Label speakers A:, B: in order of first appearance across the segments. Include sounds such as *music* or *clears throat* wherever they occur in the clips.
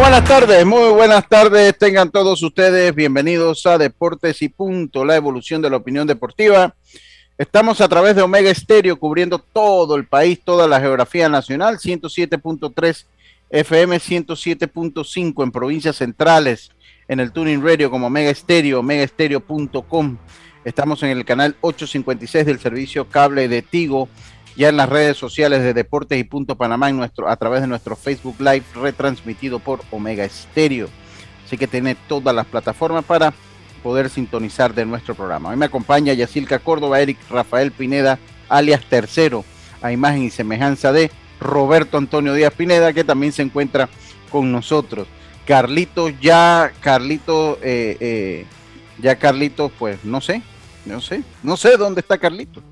A: Buenas tardes, muy buenas tardes. Tengan todos ustedes bienvenidos a Deportes y Punto, la evolución de la opinión deportiva. Estamos a través de Omega Estéreo cubriendo todo el país, toda la geografía nacional, 107.3 FM, 107.5 en provincias centrales, en el Tuning Radio como Omega Estéreo, omegaestereo.com. Estamos en el canal 856 del servicio cable de Tigo ya en las redes sociales de Deportes y Punto Panamá en nuestro, a través de nuestro Facebook Live retransmitido por Omega Estéreo. Así que tiene todas las plataformas para poder sintonizar de nuestro programa. Hoy me acompaña Yacilca Córdoba, Eric Rafael Pineda, alias Tercero, a imagen y semejanza de Roberto Antonio Díaz Pineda, que también se encuentra con nosotros. Carlitos, ya Carlitos, eh, eh, ya Carlitos, pues no sé, no sé, no sé dónde está Carlitos.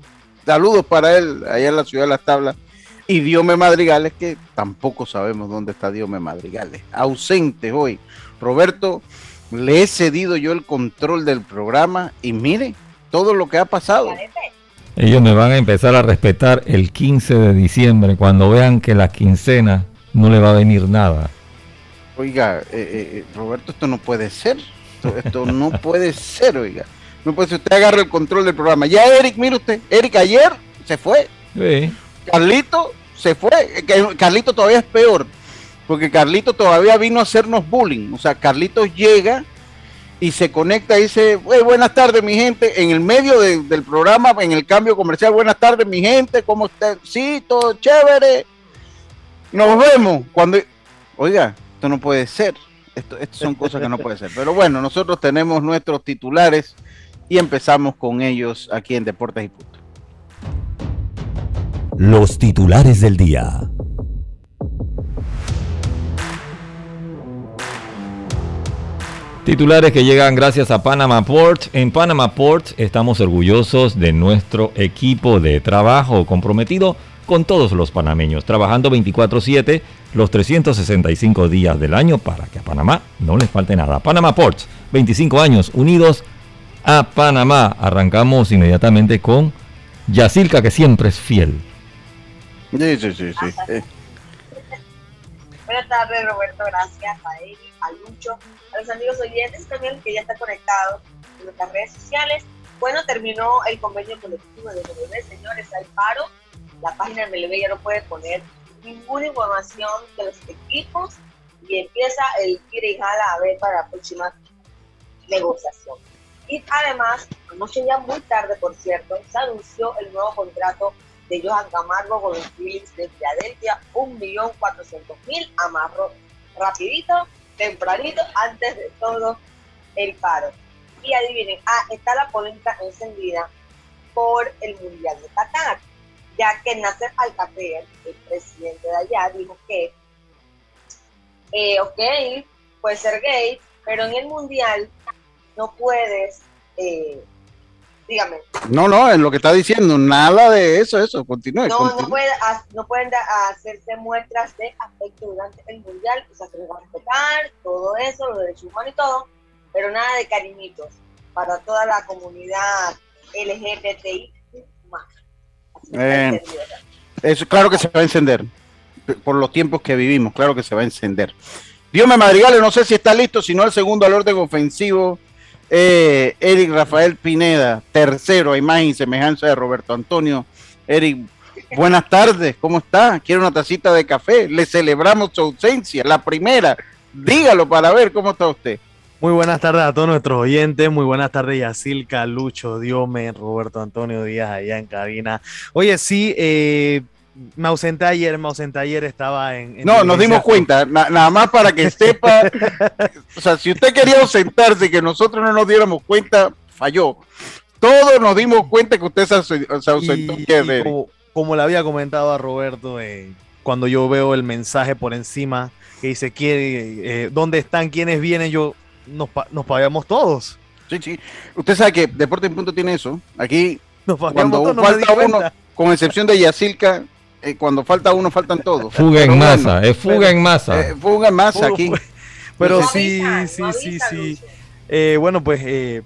A: Saludos para él, allá en la ciudad de las tablas. Y Diome Madrigales, que tampoco sabemos dónde está Diome Madrigales. Ausente hoy. Roberto, le he cedido yo el control del programa y mire todo lo que ha pasado.
B: Ellos me van a empezar a respetar el 15 de diciembre, cuando vean que la quincena no le va a venir nada.
A: Oiga, eh, eh, Roberto, esto no puede ser. Esto, esto no puede ser, oiga. No puede ser, usted agarra el control del programa. Ya Eric, mire usted, Eric ayer se fue.
B: Sí.
A: Carlito se fue. Que- Carlito todavía es peor, porque Carlito todavía vino a hacernos bullying. O sea, Carlito llega y se conecta y dice, "Wey, buenas tardes mi gente, en el medio de- del programa, en el cambio comercial, buenas tardes mi gente, ¿cómo está? Sí, todo chévere. Nos vemos. Cuando, oiga, esto no puede ser. Esto, esto son cosas que no puede ser. Pero bueno, nosotros tenemos nuestros titulares y empezamos con ellos aquí en Deportes y Punto.
C: Los titulares del día.
B: Titulares que llegan gracias a Panama Port. En Panama Port estamos orgullosos de nuestro equipo de trabajo comprometido con todos los panameños, trabajando 24/7 los 365 días del año para que a Panamá no les falte nada. Panama Port, 25 años unidos a Panamá. Arrancamos inmediatamente con Yacilca, que siempre es fiel.
A: Sí, sí, sí, sí.
D: Buenas tardes, Roberto. Gracias a Eri, a Lucho, a los amigos oyentes también que ya está conectado en nuestras redes sociales. Bueno, terminó el convenio colectivo de MLB, señores. Hay paro. La página de MLB ya no puede poner ninguna información de los equipos y empieza el tira y jala a ver para la próxima negociación. Y además, anoche ya muy tarde, por cierto, se anunció el nuevo contrato de Johan Camargo con los Phillies de Filadelfia, 1.400.000 amarro rapidito, tempranito, antes de todo el paro. Y adivinen, ah, está la polémica encendida por el Mundial de Qatar, ya que Nasser Al-Khater, el presidente de allá, dijo que, eh, ok, puede ser gay, pero en el Mundial no puedes, eh, dígame,
A: No, no, en lo que está diciendo, nada de eso, eso, continúe.
D: no,
A: continúe.
D: no, puede, no pueden hacerse muestras de afecto durante el mundial, o sea, se les va a respetar todo eso, los derechos humanos y todo, pero nada de cariñitos para toda la comunidad LGBTI más.
A: Eh. Eso, claro que se va a encender. Por los tiempos que vivimos, claro que se va a encender. Dios me madrigales, no sé si está listo, si no el segundo al orden ofensivo. Eh, Eric Rafael Pineda, tercero, a imagen y semejanza de Roberto Antonio. Eric, buenas tardes, ¿cómo está? ¿Quiere una tacita de café? Le celebramos su ausencia, la primera. Dígalo para ver cómo está usted.
E: Muy buenas tardes a todos nuestros oyentes, muy buenas tardes Yacilca, Lucho, Diome, Roberto Antonio Díaz allá en cabina. Oye, sí, eh, me ausenté ayer, me ausenté ayer, estaba en...
A: no, nos dimos cuenta, nada más para que sepa, *laughs* o sea, si usted quería ausentarse que nosotros no nos diéramos cuenta, falló. Todos nos dimos cuenta que usted se, ausentó.
E: como, le había comentado a Roberto, eh, cuando yo veo el mensaje por encima que dice, eh, ¿dónde están? ¿Quiénes vienen? Yo nos, nos pagamos todos.
A: Sí, sí. Usted sabe que Deporte en Punto tiene eso. Aquí, cuando falta uno, con excepción de Yacilca, eh, cuando falta uno, faltan todos.
C: Fuga en masa, es fuga en masa. Eh,
A: fuga en masa aquí.
E: Pero sí, sí, sí, sí. Eh, bueno, pues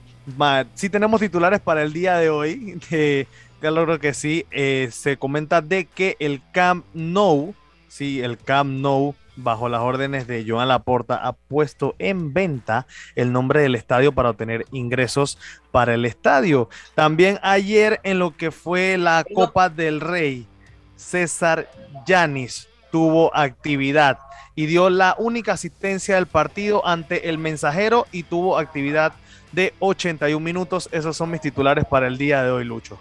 E: sí tenemos titulares para el día de hoy. *laughs* claro que sí. se comenta de que el Camp Nou, sí, el Camp Nou bajo las órdenes de Joan Laporta, ha puesto en venta el nombre del estadio para obtener ingresos para el estadio. También ayer en lo que fue la Copa del Rey, César Yanis tuvo actividad y dio la única asistencia del partido ante el mensajero y tuvo actividad de 81 minutos. Esos son mis titulares para el día de hoy, Lucho.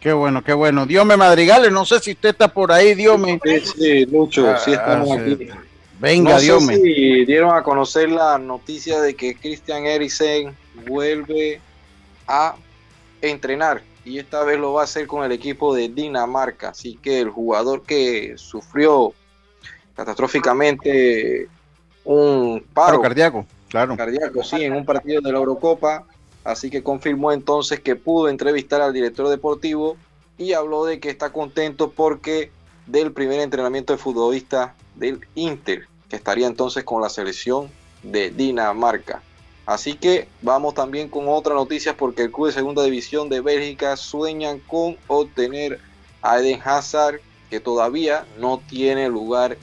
A: Qué bueno, qué bueno. Diome Madrigales, no sé si usted está por ahí, Diome.
F: Sí, sí Lucho, sí estamos ah, aquí.
A: Venga, no
F: sé Si dieron a conocer la noticia de que Christian Eriksen vuelve a entrenar y esta vez lo va a hacer con el equipo de Dinamarca. Así que el jugador que sufrió catastróficamente un paro
A: cardíaco, claro.
F: Cardíaco, sí, en un partido de la Eurocopa. Así que confirmó entonces que pudo entrevistar al director deportivo y habló de que está contento porque del primer entrenamiento de futbolista del Inter que estaría entonces con la selección de Dinamarca. Así que vamos también con otra noticia porque el club de segunda división de Bélgica sueñan con obtener a Eden Hazard que todavía no tiene lugar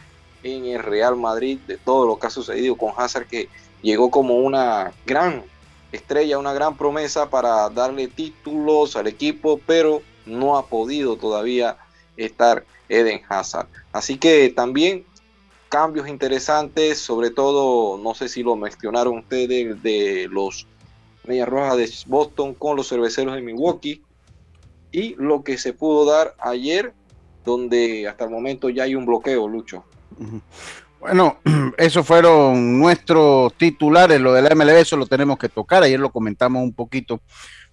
F: en el Real Madrid de todo lo que ha sucedido con Hazard que llegó como una gran estrella, una gran promesa para darle títulos al equipo, pero no ha podido todavía estar Eden Hazard. Así que también cambios interesantes, sobre todo, no sé si lo mencionaron ustedes, de los Medias Rojas de Boston con los cerveceros de Milwaukee y lo que se pudo dar ayer, donde hasta el momento ya hay un bloqueo, Lucho.
A: Bueno, *clears throat* esos fueron nuestros titulares, lo de la MLB, eso lo tenemos que tocar, ayer lo comentamos un poquito,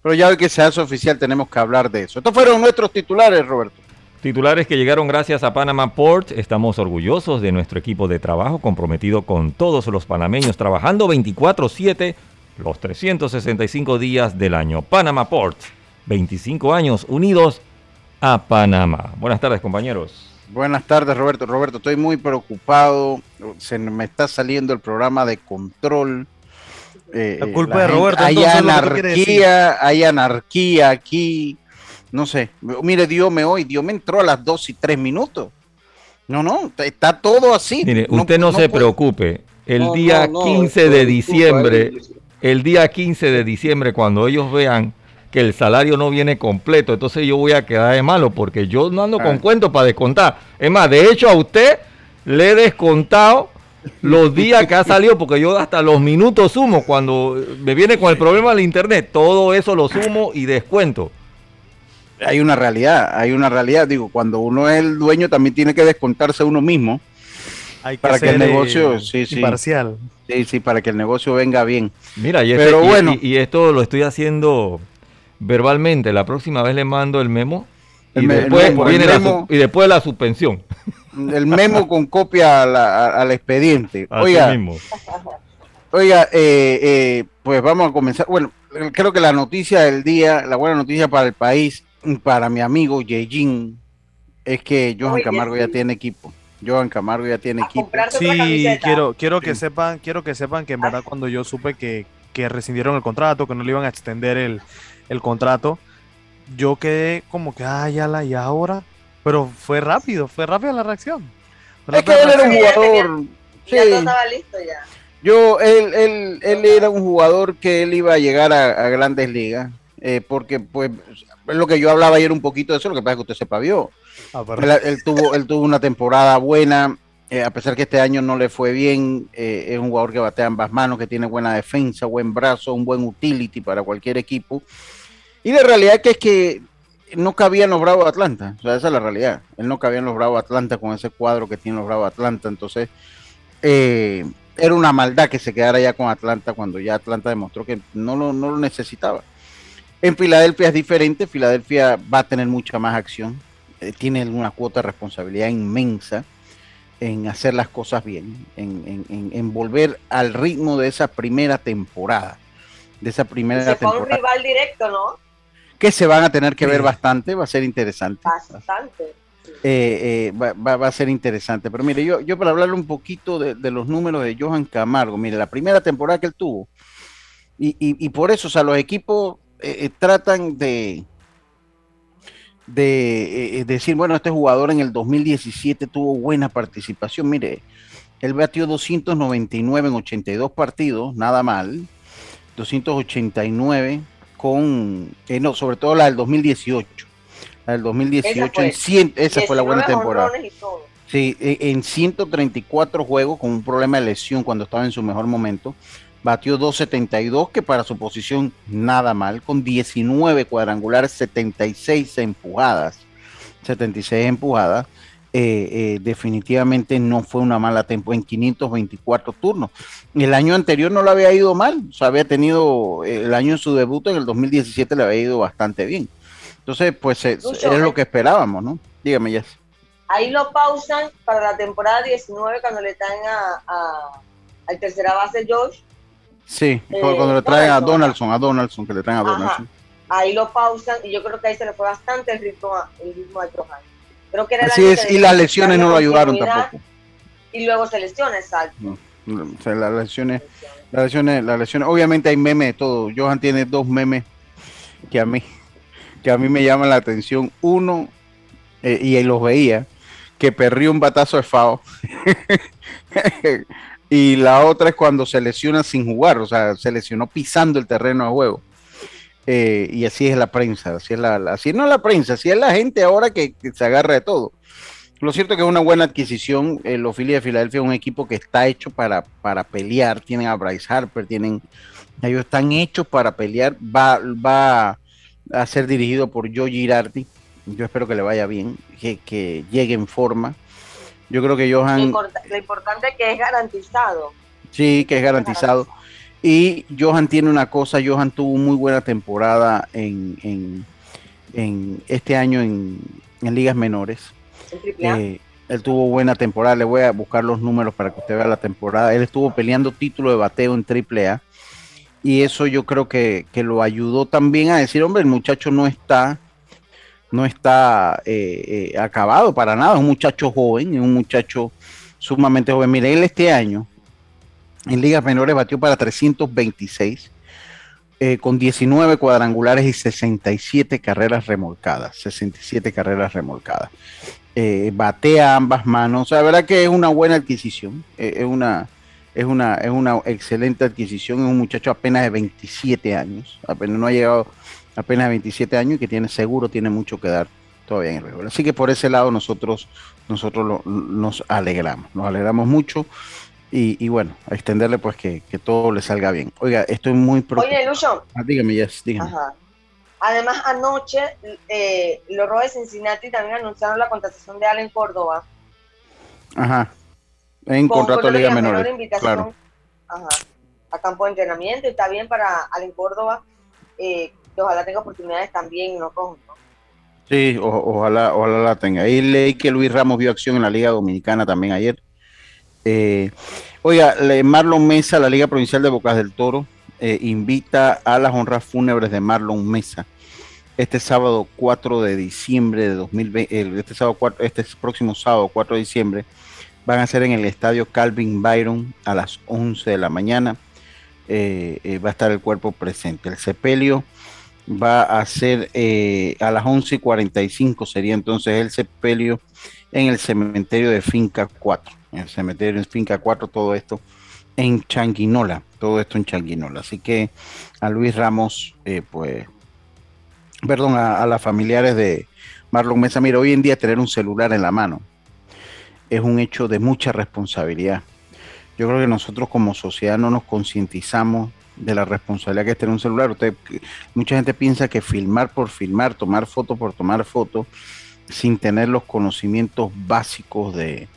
A: pero ya hoy que se hace oficial tenemos que hablar de eso. Estos fueron nuestros titulares, Roberto.
C: Titulares que llegaron gracias a Panama Port. Estamos orgullosos de nuestro equipo de trabajo comprometido con todos los panameños, trabajando 24/7 los 365 días del año. Panama Port, 25 años unidos a Panamá. Buenas tardes, compañeros.
A: Buenas tardes, Roberto. Roberto, estoy muy preocupado. Se me está saliendo el programa de control.
E: Eh, la culpa de Roberto.
A: Hay anarquía, hay anarquía aquí no sé, mire, Dios me hoy, Dios me entró a las 2 y 3 minutos. No, no, está todo así.
C: Mire, usted no, se preocupe. El día 15 de diciembre, el día 15 de diciembre, cuando ellos vean que el salario no viene completo, entonces yo voy a quedar de malo porque yo no ando con ah. cuentos para descontar. Es más, de hecho a usted le he descontado los días que ha salido, porque yo hasta los minutos sumo cuando me viene con el problema del internet, todo eso lo sumo y descuento
A: hay una realidad, hay una realidad. Digo, cuando uno es el dueño también tiene que descontarse uno mismo.
E: Hay que para que el negocio, eh, sí, sí, imparcial.
A: Sí, sí, para que el negocio venga bien.
C: Mira, y, Pero bueno. y, esto lo estoy haciendo verbalmente. La próxima vez le mando el memo y, después, viene la, y después la suspensión.
A: El memo con copia al expediente. oiga, oiga eh, eh, pues vamos a comenzar. Bueno, creo que la noticia del día, la buena noticia para el país para mi amigo Yejin es que Johan Camargo ya tiene equipo. Johan Camargo ya tiene equipo.
E: Sí, quiero, quiero que sepan, quiero que sepan que en verdad cuando yo supe que, que rescindieron el contrato, que no le iban a extender el, el contrato, yo quedé como que, ah, ya la, y ahora, pero fue rápido, fue rápida la reacción.
A: es que él era un jugador. Sí. Ya estaba listo ya. Yo, él, él, él era un jugador que él iba a llegar a, grandes ligas, eh, porque pues lo que yo hablaba ayer un poquito de eso, lo que pasa es que usted se pavió. Ah, él, tuvo, él tuvo una temporada buena, eh, a pesar que este año no le fue bien, eh, es un jugador que batea ambas manos, que tiene buena defensa, buen brazo, un buen utility para cualquier equipo. Y la realidad que es que no cabía en los Bravos de Atlanta, o sea, esa es la realidad. Él no cabía en los Bravos de Atlanta con ese cuadro que tiene los Bravos de Atlanta, entonces eh, era una maldad que se quedara ya con Atlanta cuando ya Atlanta demostró que no lo, no lo necesitaba. En Filadelfia es diferente, Filadelfia va a tener mucha más acción, tiene una cuota de responsabilidad inmensa en hacer las cosas bien, en, volver al ritmo de esa primera temporada. De esa primera se temporada.
D: un rival directo, ¿no?
A: Que se van a tener que ver bastante, va a ser interesante.
D: Bastante.
A: Eh, eh, va, a ser interesante. Pero mire, yo, yo para hablarle un poquito de, los números de Johan Camargo, mire, la primera temporada que él tuvo, y, por eso, o sea, los equipos eh, tratan de, de eh, decir, bueno, este jugador en el 2017 tuvo buena participación. Mire, él batió 299 en 82 partidos, nada mal. 289 con, eh, no, sobre todo la del 2018. La del 2018, esa fue, la buena temporada. Sí, e, en 134 juegos con un problema de lesión cuando estaba en su mejor momento batió 2.72, que para su posición nada mal, con 19 cuadrangulares, 76 empujadas. 76 empujadas. Eh, eh, definitivamente no fue una mala tempo en 524 turnos. El año anterior no lo había ido mal, o sea, había tenido el año en su debut, en el 2017 le había ido bastante bien. Entonces, pues es lo que esperábamos, ¿no? Dígame, ya.
D: Ahí lo pausan para la temporada 19 cuando le traen a, al tercera base George
A: Sí, eh, cuando le traen a Donaldson, a Donaldson, que le traen a Donaldson.
D: Ahí lo pausan y yo creo que ahí se le fue bastante el ritmo, el ritmo de Trojan. Creo que era
A: Así es, y las lesiones no lo ayudaron tampoco.
D: Y luego se lesiona, exacto.
A: o sea, las lesiones, las lesiones, las lesiones, obviamente hay memes de todo. Johan tiene dos memes que a mí, que a mí me llaman la atención. Uno, eh, y ahí los veía, que perrió un batazo de FAO. *laughs* y la otra es cuando se lesiona sin jugar, o sea, se lesionó pisando el terreno de juego. Eh, y así es la prensa, así es la, así no la prensa, así es la gente ahora que, se agarra de todo. Lo cierto es que es una buena adquisición. El los de Filadelfia es un equipo que está hecho para, para pelear. Tienen a Bryce Harper, tienen, ellos están hechos para pelear. Va, va a ser dirigido por Joe Girardi. Yo espero que le vaya bien, que, que llegue en forma. Yo creo que Johan...
D: Lo, importante es que es garantizado.
A: Sí, que es garantizado. Y Johan tiene una cosa, Johan tuvo muy buena temporada en, en, este año en, ligas menores. Eh, él tuvo buena temporada, le voy a buscar los números para que usted vea la temporada. Él estuvo peleando título de bateo en AAA y eso yo creo que, que lo ayudó también a decir, hombre, el muchacho no está no está eh, eh, acabado para nada, es un muchacho joven, es un muchacho sumamente joven. Mire, él este año en ligas menores batió para 326, eh, con 19 cuadrangulares y 67 carreras remolcadas, 67 carreras remolcadas. batea ambas manos, la verdad que es una buena adquisición, es, una, es, una, es una excelente adquisición, es un muchacho apenas de 27 años, apenas no ha llegado apenas 27 años y que tiene seguro tiene mucho que dar todavía en el béisbol. Así que por ese lado nosotros, nosotros nos alegramos, nos alegramos mucho y, bueno, a extenderle pues que, todo le salga bien. Oiga, estoy muy
D: preocupado. Oye, Lucho.
A: Ah, dígame, yes, dígame.
D: Además, anoche eh, los Rojos de Cincinnati también anunciaron la contratación de Allen Córdoba.
A: Ajá. En contrato de Liga Menor. Claro.
D: Ajá. A campo de entrenamiento y está bien para Allen Córdoba. Eh, ojalá tenga oportunidades también no
A: Sí, ojalá, ojalá la tenga. Ahí leí que Luis Ramos vio acción en la Liga Dominicana también ayer. Eh, oiga, Marlon Mesa, la Liga Provincial de Bocas del Toro, eh, invita a las honras fúnebres de Marlon Mesa este sábado 4 de diciembre de 2020, este, sábado este próximo sábado 4 de diciembre, van a ser en el estadio Calvin Byron a las 11 de la mañana. Eh, va a estar el cuerpo presente. El sepelio va a ser eh, a las 11:45 sería entonces el sepelio en el cementerio de Finca 4. En el cementerio de Finca 4, todo esto en Changuinola, todo esto en Changuinola. Así que a Luis Ramos, eh, pues, perdón, a, las familiares de Marlon Mesa, mira, hoy en día tener un celular en la mano es un hecho de mucha responsabilidad. Yo creo que nosotros como sociedad no nos concientizamos de la responsabilidad que es tener un celular. Usted, mucha gente piensa que filmar por filmar, tomar foto por tomar foto, sin tener los conocimientos básicos de,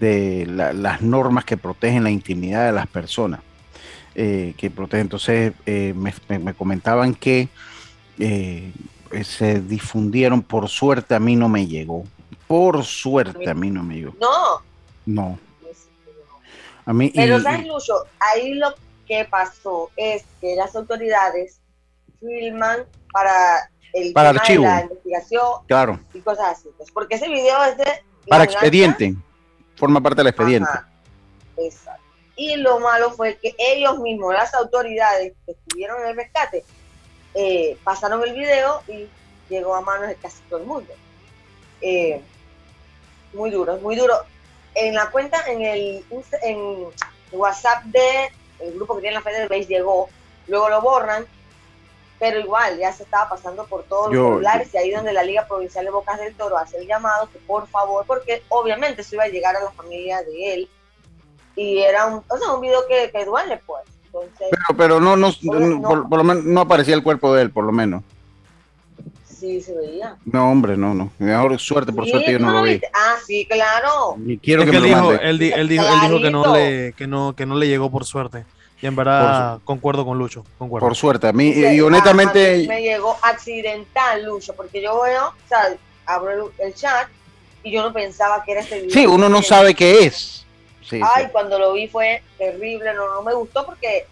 A: las normas que protegen la intimidad de las personas. Eh, que protegen. Entonces, eh, me, comentaban que eh, se difundieron, por suerte a mí no me llegó. Por suerte a mí no me llegó.
D: No.
A: No.
D: A mí, Pero, ¿sabes, Lucho? Ahí lo que pasó es que las autoridades filman para el
A: para archivo.
D: la investigación
A: claro.
D: y cosas así. Pues, porque ese video es de...
A: Para expediente. Forma parte del expediente.
D: exacto. Y lo malo fue que ellos mismos, las autoridades que estuvieron en el rescate, eh, pasaron el video y llegó a manos de casi todo el mundo. Eh, muy duro, muy duro. En la cuenta, en el en WhatsApp de el grupo que tiene la Fede Base llegó, luego lo borran, pero igual ya se estaba pasando por todos los celulares y ahí donde la Liga Provincial de Bocas del Toro hace el llamado que por favor, porque obviamente eso iba a llegar a la familia de él y era un, o sea, un video que, que duele pues.
A: pero, pero no, no, por, lo menos no aparecía el cuerpo de él, por lo menos.
D: Sí, se veía.
A: No, hombre, no, no. Mejor suerte, por suerte yo no lo vi.
D: Ah, sí, claro.
A: Y quiero que,
E: me dijo, él, dijo, él, dijo, que no le, que no, que no le llegó por suerte. Y en verdad concuerdo con Lucho. Concuerdo.
A: Por suerte, a mí, y honestamente.
D: me llegó accidental, Lucho, porque yo veo, o sea, abro el, chat y yo no pensaba que era este video.
A: Sí, uno no sabe qué es.
D: Ay, cuando lo vi fue terrible, no, no me gustó porque,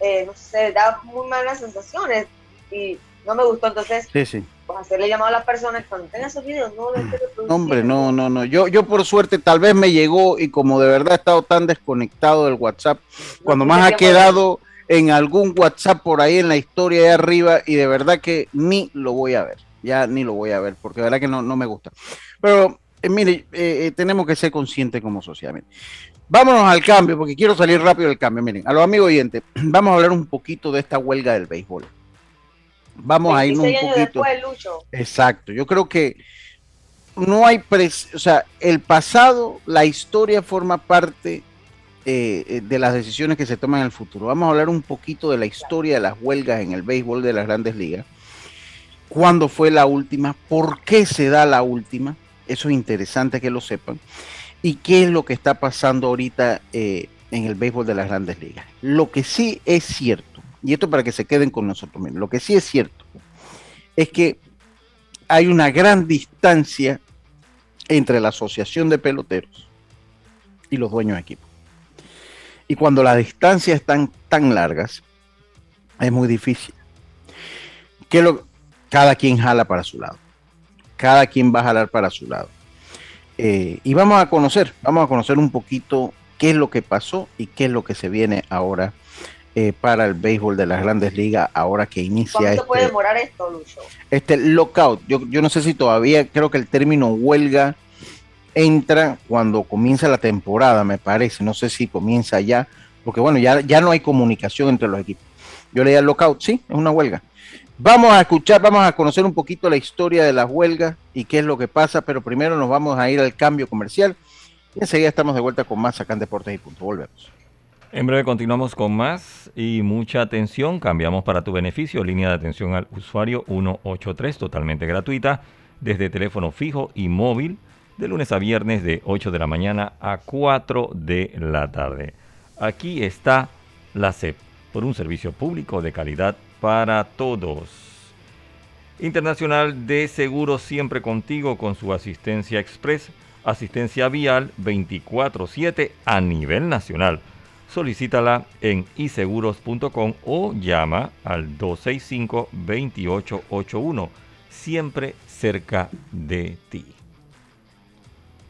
D: eh, no sé, da muy malas sensaciones y no me gustó, entonces,
A: sí, sí.
D: pues hacerle llamado a las personas cuando tengan esos videos, no lo
A: Hombre, no, no, no, yo, yo por suerte tal vez me llegó y como de verdad he estado tan desconectado del WhatsApp, cuando más ha quedado en algún WhatsApp por ahí en la historia de arriba y de verdad que ni lo voy a ver, ya ni lo voy a ver, porque de verdad que no, no me gusta. Pero eh, mire, eh, eh, tenemos que ser conscientes como sociedad. Vámonos al cambio, porque quiero salir rápido del cambio. Miren, a los amigos oyentes, *clears throat* vamos a hablar un poquito de esta huelga del béisbol. Vamos a ir un poquito. Exacto, yo creo que no hay, o sea, el pasado, la historia forma parte de las decisiones que se toman en el futuro. Vamos a hablar un poquito de la historia de las huelgas en el béisbol de las grandes ligas. ¿Cuándo fue la última? ¿Por qué se da la última? Eso es interesante que lo sepan. ¿Y qué es lo que está pasando ahorita eh, en el béisbol de las grandes ligas? Lo que sí es cierto, y esto para que se queden con nosotros mismos, lo que sí es cierto es que hay una gran distancia entre la asociación de peloteros y los dueños de equipo. Y cuando las distancias están tan largas, es muy difícil. Que cada quien jala para su lado cada quien va a jalar para su lado. Eh, y vamos a conocer, vamos a conocer un poquito qué es lo que pasó y qué es lo que se viene ahora eh, para el béisbol de las grandes ligas, ahora que inicia ¿Cuánto
D: este, puede demorar esto, Lucho?
A: Este lockout, yo, yo no sé si todavía, creo que el término huelga entra cuando comienza la temporada, me parece, no sé si comienza ya, porque bueno, ya, ya no hay comunicación entre los equipos. Yo leía el lockout, sí, es una huelga. Vamos a escuchar, vamos a conocer un poquito la historia de las huelgas y qué es lo que pasa, pero primero nos vamos a ir al cambio comercial y enseguida estamos de vuelta con más acá en Deportes y Punto. Volvemos.
B: En breve continuamos con más y mucha atención. Cambiamos para tu beneficio. Línea de atención al usuario 183, totalmente gratuita, desde teléfono fijo y móvil, de lunes a viernes de 8 de la mañana a 4 de la tarde. Aquí está la CEP, por un servicio público de calidad para todos. Internacional de Seguros siempre contigo con su asistencia express, asistencia vial 24/7 a nivel nacional. Solicítala en iseguros.com o llama al 265-2881, siempre cerca de ti.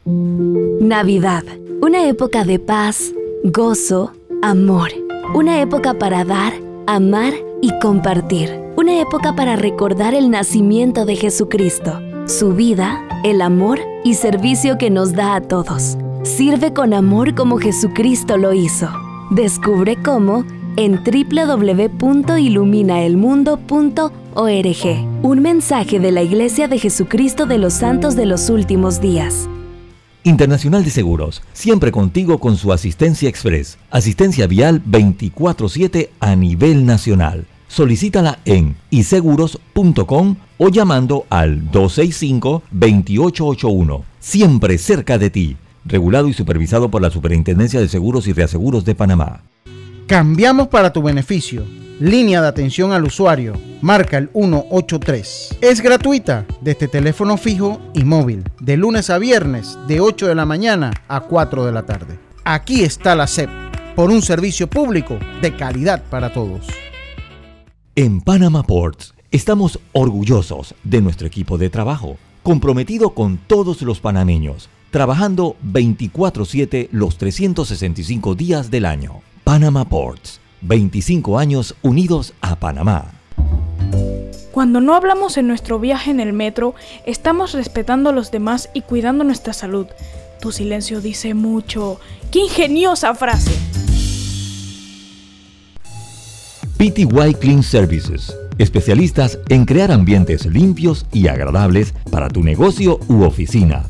G: Navidad, una época de paz, gozo, amor, una época para dar, amar y compartir. Una época para recordar el nacimiento de Jesucristo, su vida, el amor y servicio que nos da a todos. Sirve con amor como Jesucristo lo hizo. Descubre cómo en www.iluminaelmundo.org. Un mensaje de la Iglesia de Jesucristo de los Santos de los Últimos Días.
C: Internacional de Seguros, siempre contigo con su asistencia express. Asistencia vial 24/7 a nivel nacional. Solicítala en iseguros.com o llamando al 265-2881. Siempre cerca de ti. Regulado y supervisado por la Superintendencia de Seguros y Reaseguros de Panamá.
A: Cambiamos para tu beneficio. Línea de atención al usuario. Marca el 183. Es gratuita desde teléfono fijo y móvil. De lunes a viernes, de 8 de la mañana a 4 de la tarde. Aquí está la SEP. Por un servicio público de calidad para todos.
C: En Panama Ports estamos orgullosos de nuestro equipo de trabajo, comprometido con todos los panameños, trabajando 24/7 los 365 días del año. Panama Ports, 25 años unidos a Panamá.
H: Cuando no hablamos en nuestro viaje en el metro, estamos respetando a los demás y cuidando nuestra salud. Tu silencio dice mucho. ¡Qué ingeniosa frase!
C: PTY Clean Services, especialistas en crear ambientes limpios y agradables para tu negocio u oficina.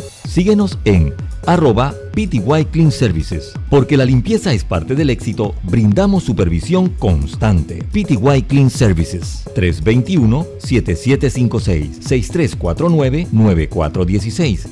C: Síguenos en arroba PTY Clean Services. Porque la limpieza es parte del éxito, brindamos supervisión constante. PTY Clean Services 321-7756-6349-9416.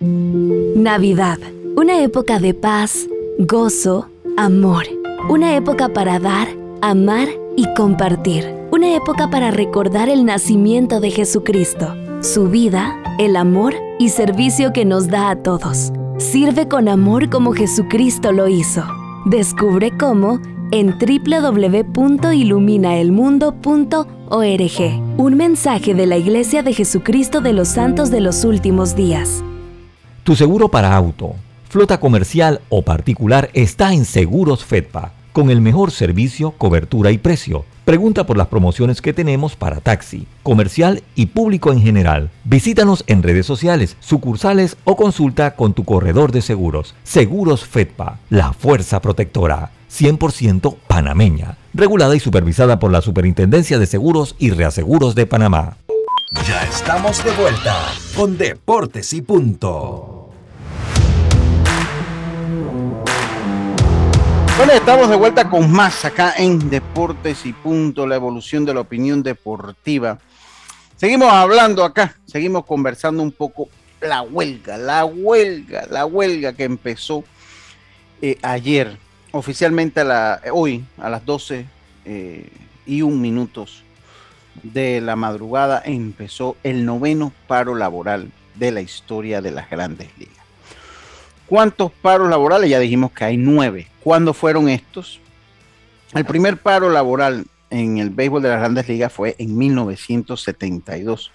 G: Navidad, una época de paz, gozo, amor. Una época para dar, amar y compartir. Una época para recordar el nacimiento de Jesucristo, su vida, el amor y servicio que nos da a todos. Sirve con amor como Jesucristo lo hizo. Descubre cómo en www.iluminaelmundo.org. Un mensaje de la Iglesia de Jesucristo de los Santos de los Últimos Días.
C: Tu seguro para auto, flota comercial o particular está en Seguros Fedpa, con el mejor servicio, cobertura y precio. Pregunta por las promociones que tenemos para taxi, comercial y público en general. Visítanos en redes sociales, sucursales o consulta con tu corredor de seguros. Seguros Fedpa, la fuerza protectora. 100% panameña, regulada y supervisada por la Superintendencia de Seguros y Reaseguros de Panamá.
I: Ya estamos de vuelta con Deportes y Punto.
A: Bueno, estamos de vuelta con más acá en Deportes y Punto, la evolución de la opinión deportiva. Seguimos hablando acá, seguimos conversando un poco la huelga, la huelga, la huelga que empezó eh, ayer, oficialmente la, hoy a las 12 eh, y un minutos de la madrugada empezó el noveno paro laboral de la historia de las grandes ligas. ¿Cuántos paros laborales? Ya dijimos que hay nueve. ¿Cuándo fueron estos? El primer paro laboral en el béisbol de las grandes ligas fue en 1972,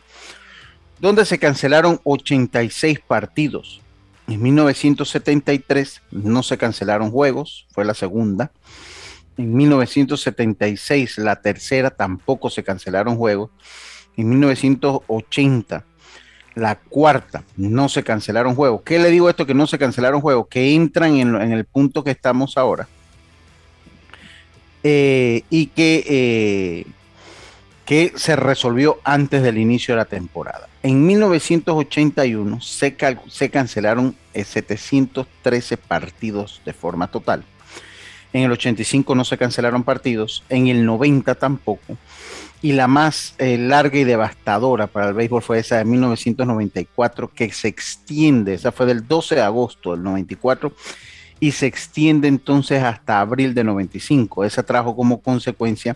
A: donde se cancelaron 86 partidos. En 1973 no se cancelaron juegos, fue la segunda. En 1976, la tercera, tampoco se cancelaron juegos. En 1980 la cuarta, no se cancelaron juegos. ¿Qué le digo esto que no se cancelaron juegos? Que entran en, el punto que estamos ahora. Eh, y que, eh, que se resolvió antes del inicio de la temporada. En 1981 se, se cancelaron 713 eh, partidos de forma total. En el 85 no se cancelaron partidos, en el 90 tampoco y la más eh, larga y devastadora para el béisbol fue esa de 1994, que se extiende, esa fue del 12 de agosto del 94, y se extiende entonces hasta abril de 95. Esa trajo como consecuencia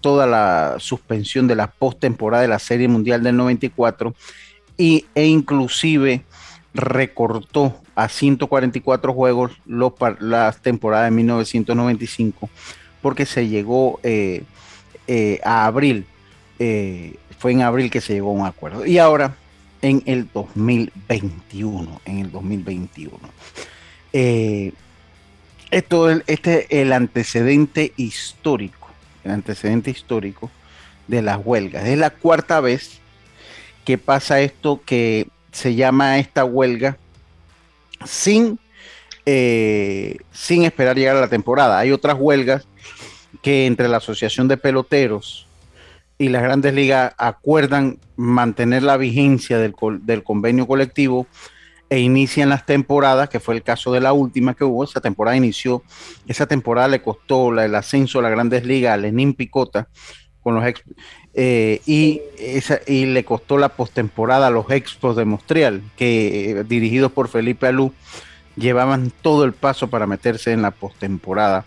A: toda la suspensión de la postemporada de la Serie Mundial del 94 y, e inclusive recortó a 144 juegos los, las temporadas de 1995 porque se llegó... Eh, eh, a abril, eh, fue en abril que se llegó a un acuerdo. Y ahora en el 2021, en el 2021. Eh, esto, este es el antecedente histórico, el antecedente histórico de las huelgas. Es la cuarta vez que pasa esto que se llama esta huelga sin, sin esperar llegar a la temporada. Hay otras huelgas que entre la Asociación de Peloteros y las grandes ligas acuerdan mantener la vigencia del, del convenio colectivo e inician las temporadas, que fue el caso de la última que hubo, esa temporada inició, esa temporada le costó el ascenso a las grandes ligas a Lenín Picota con los eh, y, esa, y le costó la postemporada a los Expos de Montreal, que eh, dirigidos por Felipe Alú llevaban todo el paso para meterse en la postemporada.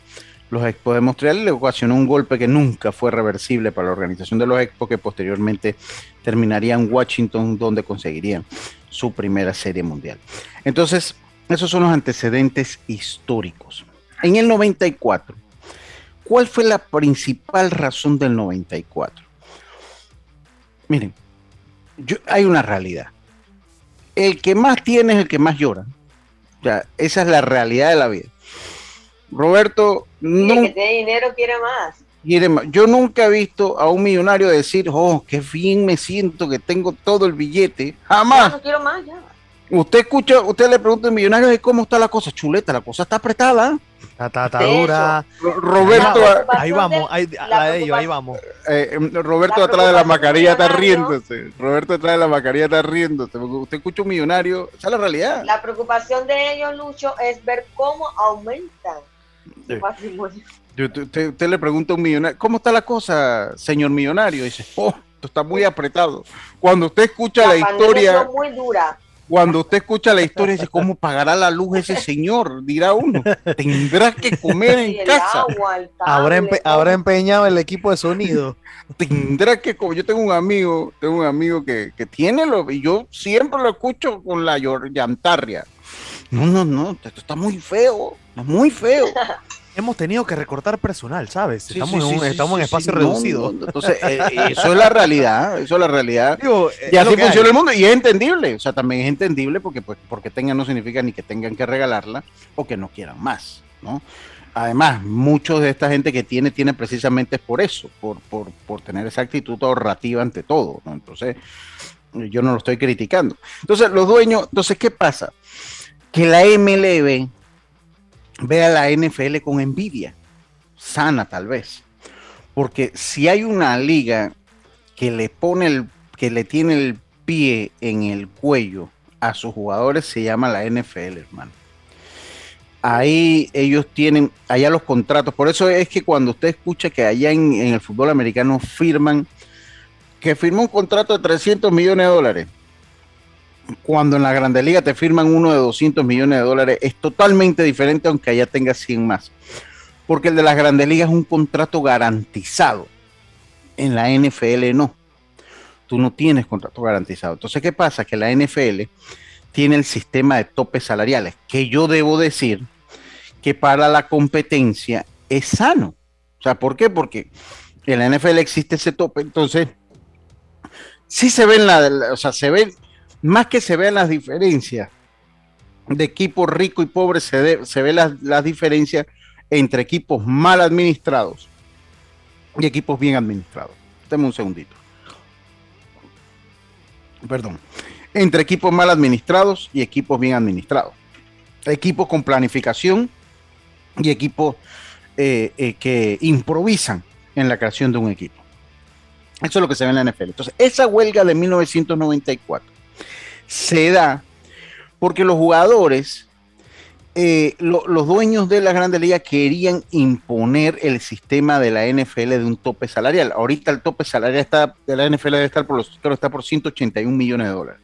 A: Los Expos de Montreal le ocasionó un golpe que nunca fue reversible para la organización de los Expos, que posteriormente terminaría en Washington, donde conseguirían su primera serie mundial. Entonces, esos son los antecedentes históricos. En el 94, ¿cuál fue la principal razón del 94? Miren, hay una realidad. El que más tiene es el que más llora. O sea, esa es la realidad de la vida. Roberto.
D: no, el que tiene dinero quiere más.
A: quiere más. Yo nunca he visto a un millonario decir, oh, qué bien me siento que tengo todo el billete. Jamás.
D: no quiero más, ya.
A: Usted escucha, usted le pregunta al millonario de cómo está la cosa. Chuleta, la cosa está apretada.
E: Está, dura.
A: Roberto,
E: ahí vamos, ahí, ahí vamos.
A: Eh, em, Roberto atrás de la mascarilla está riéndose. Roberto atrás de la mascarilla está riéndose. Usted escucha un millonario, esa es la realidad.
D: La preocupación de ellos, Lucho, es ver cómo aumentan su patrimonio.
A: Usted, le pregunta a un millonario, ¿cómo está la cosa, señor millonario? Y dice, oh, esto está muy apretado. Cuando usted escucha la, historia...
D: muy dura
A: cuando usted escucha la historia, dice, ¿cómo pagará la luz ese *laughs* señor? Dirá uno, tendrá que comer en casa.
E: ¿Habrá, empeñado el equipo de sonido. *laughs*
A: Tendrá que comer. Yo tengo un amigo, tengo un amigo que, tiene lo, y yo siempre lo escucho con la llantarria. No, no, no, esto está muy feo, muy feo. *laughs*
E: hemos tenido que recortar personal, ¿sabes? estamos en, un, estamos en espacio reducido.
A: entonces, *laughs* eh, eh, eso es la realidad, eso es la realidad. y así funciona el mundo y es entendible, o sea, también es entendible porque pues, porque tengan no significa ni que tengan que regalarla o que no quieran más, ¿no? Además, muchos de esta gente que tiene, tiene precisamente por eso, por, por, por tener esa actitud ahorrativa ante todo, ¿no? Entonces, yo no lo estoy criticando. Entonces, los dueños, entonces, ¿qué pasa? Que la MLB ve a la NFL con envidia, sana tal vez. Porque si hay una liga que le pone el, que le tiene el pie en el cuello a sus jugadores, se llama la NFL, hermano. Ahí ellos tienen, allá los contratos. Por eso es que cuando usted escucha que allá en, en el fútbol americano firman, que firmó un contrato de 300 millones de dólares cuando en la Grande Liga te firman uno de 200 millones de dólares, es totalmente diferente aunque allá tenga 100 más. Porque el de las Grandes Ligas es un contrato garantizado. En la NFL no. Tú no tienes contrato garantizado. Entonces, ¿qué pasa? Que la NFL tiene el sistema de topes salariales, que yo debo decir que para la competencia es sano. O sea, ¿por qué? Porque en la NFL existe ese tope. Entonces, sí se ven la, o sea, se ven más que se vean las diferencias de equipos ricos y pobres, se, se ven las, diferencias entre equipos mal administrados y equipos bien administrados. Deme un segundito. Perdón. Entre equipos mal administrados y equipos bien administrados. Equipos con planificación y equipos eh, eh, que improvisan en la creación de un equipo. Eso es lo que se ve en la NFL. Entonces, esa huelga de 1994 se da porque los jugadores, eh, los dueños de la Grandes Ligas querían imponer el sistema de la NFL de un tope salarial. Ahorita el tope salarial está, de la NFL debe estar por los, creo está por 181 millones de dólares.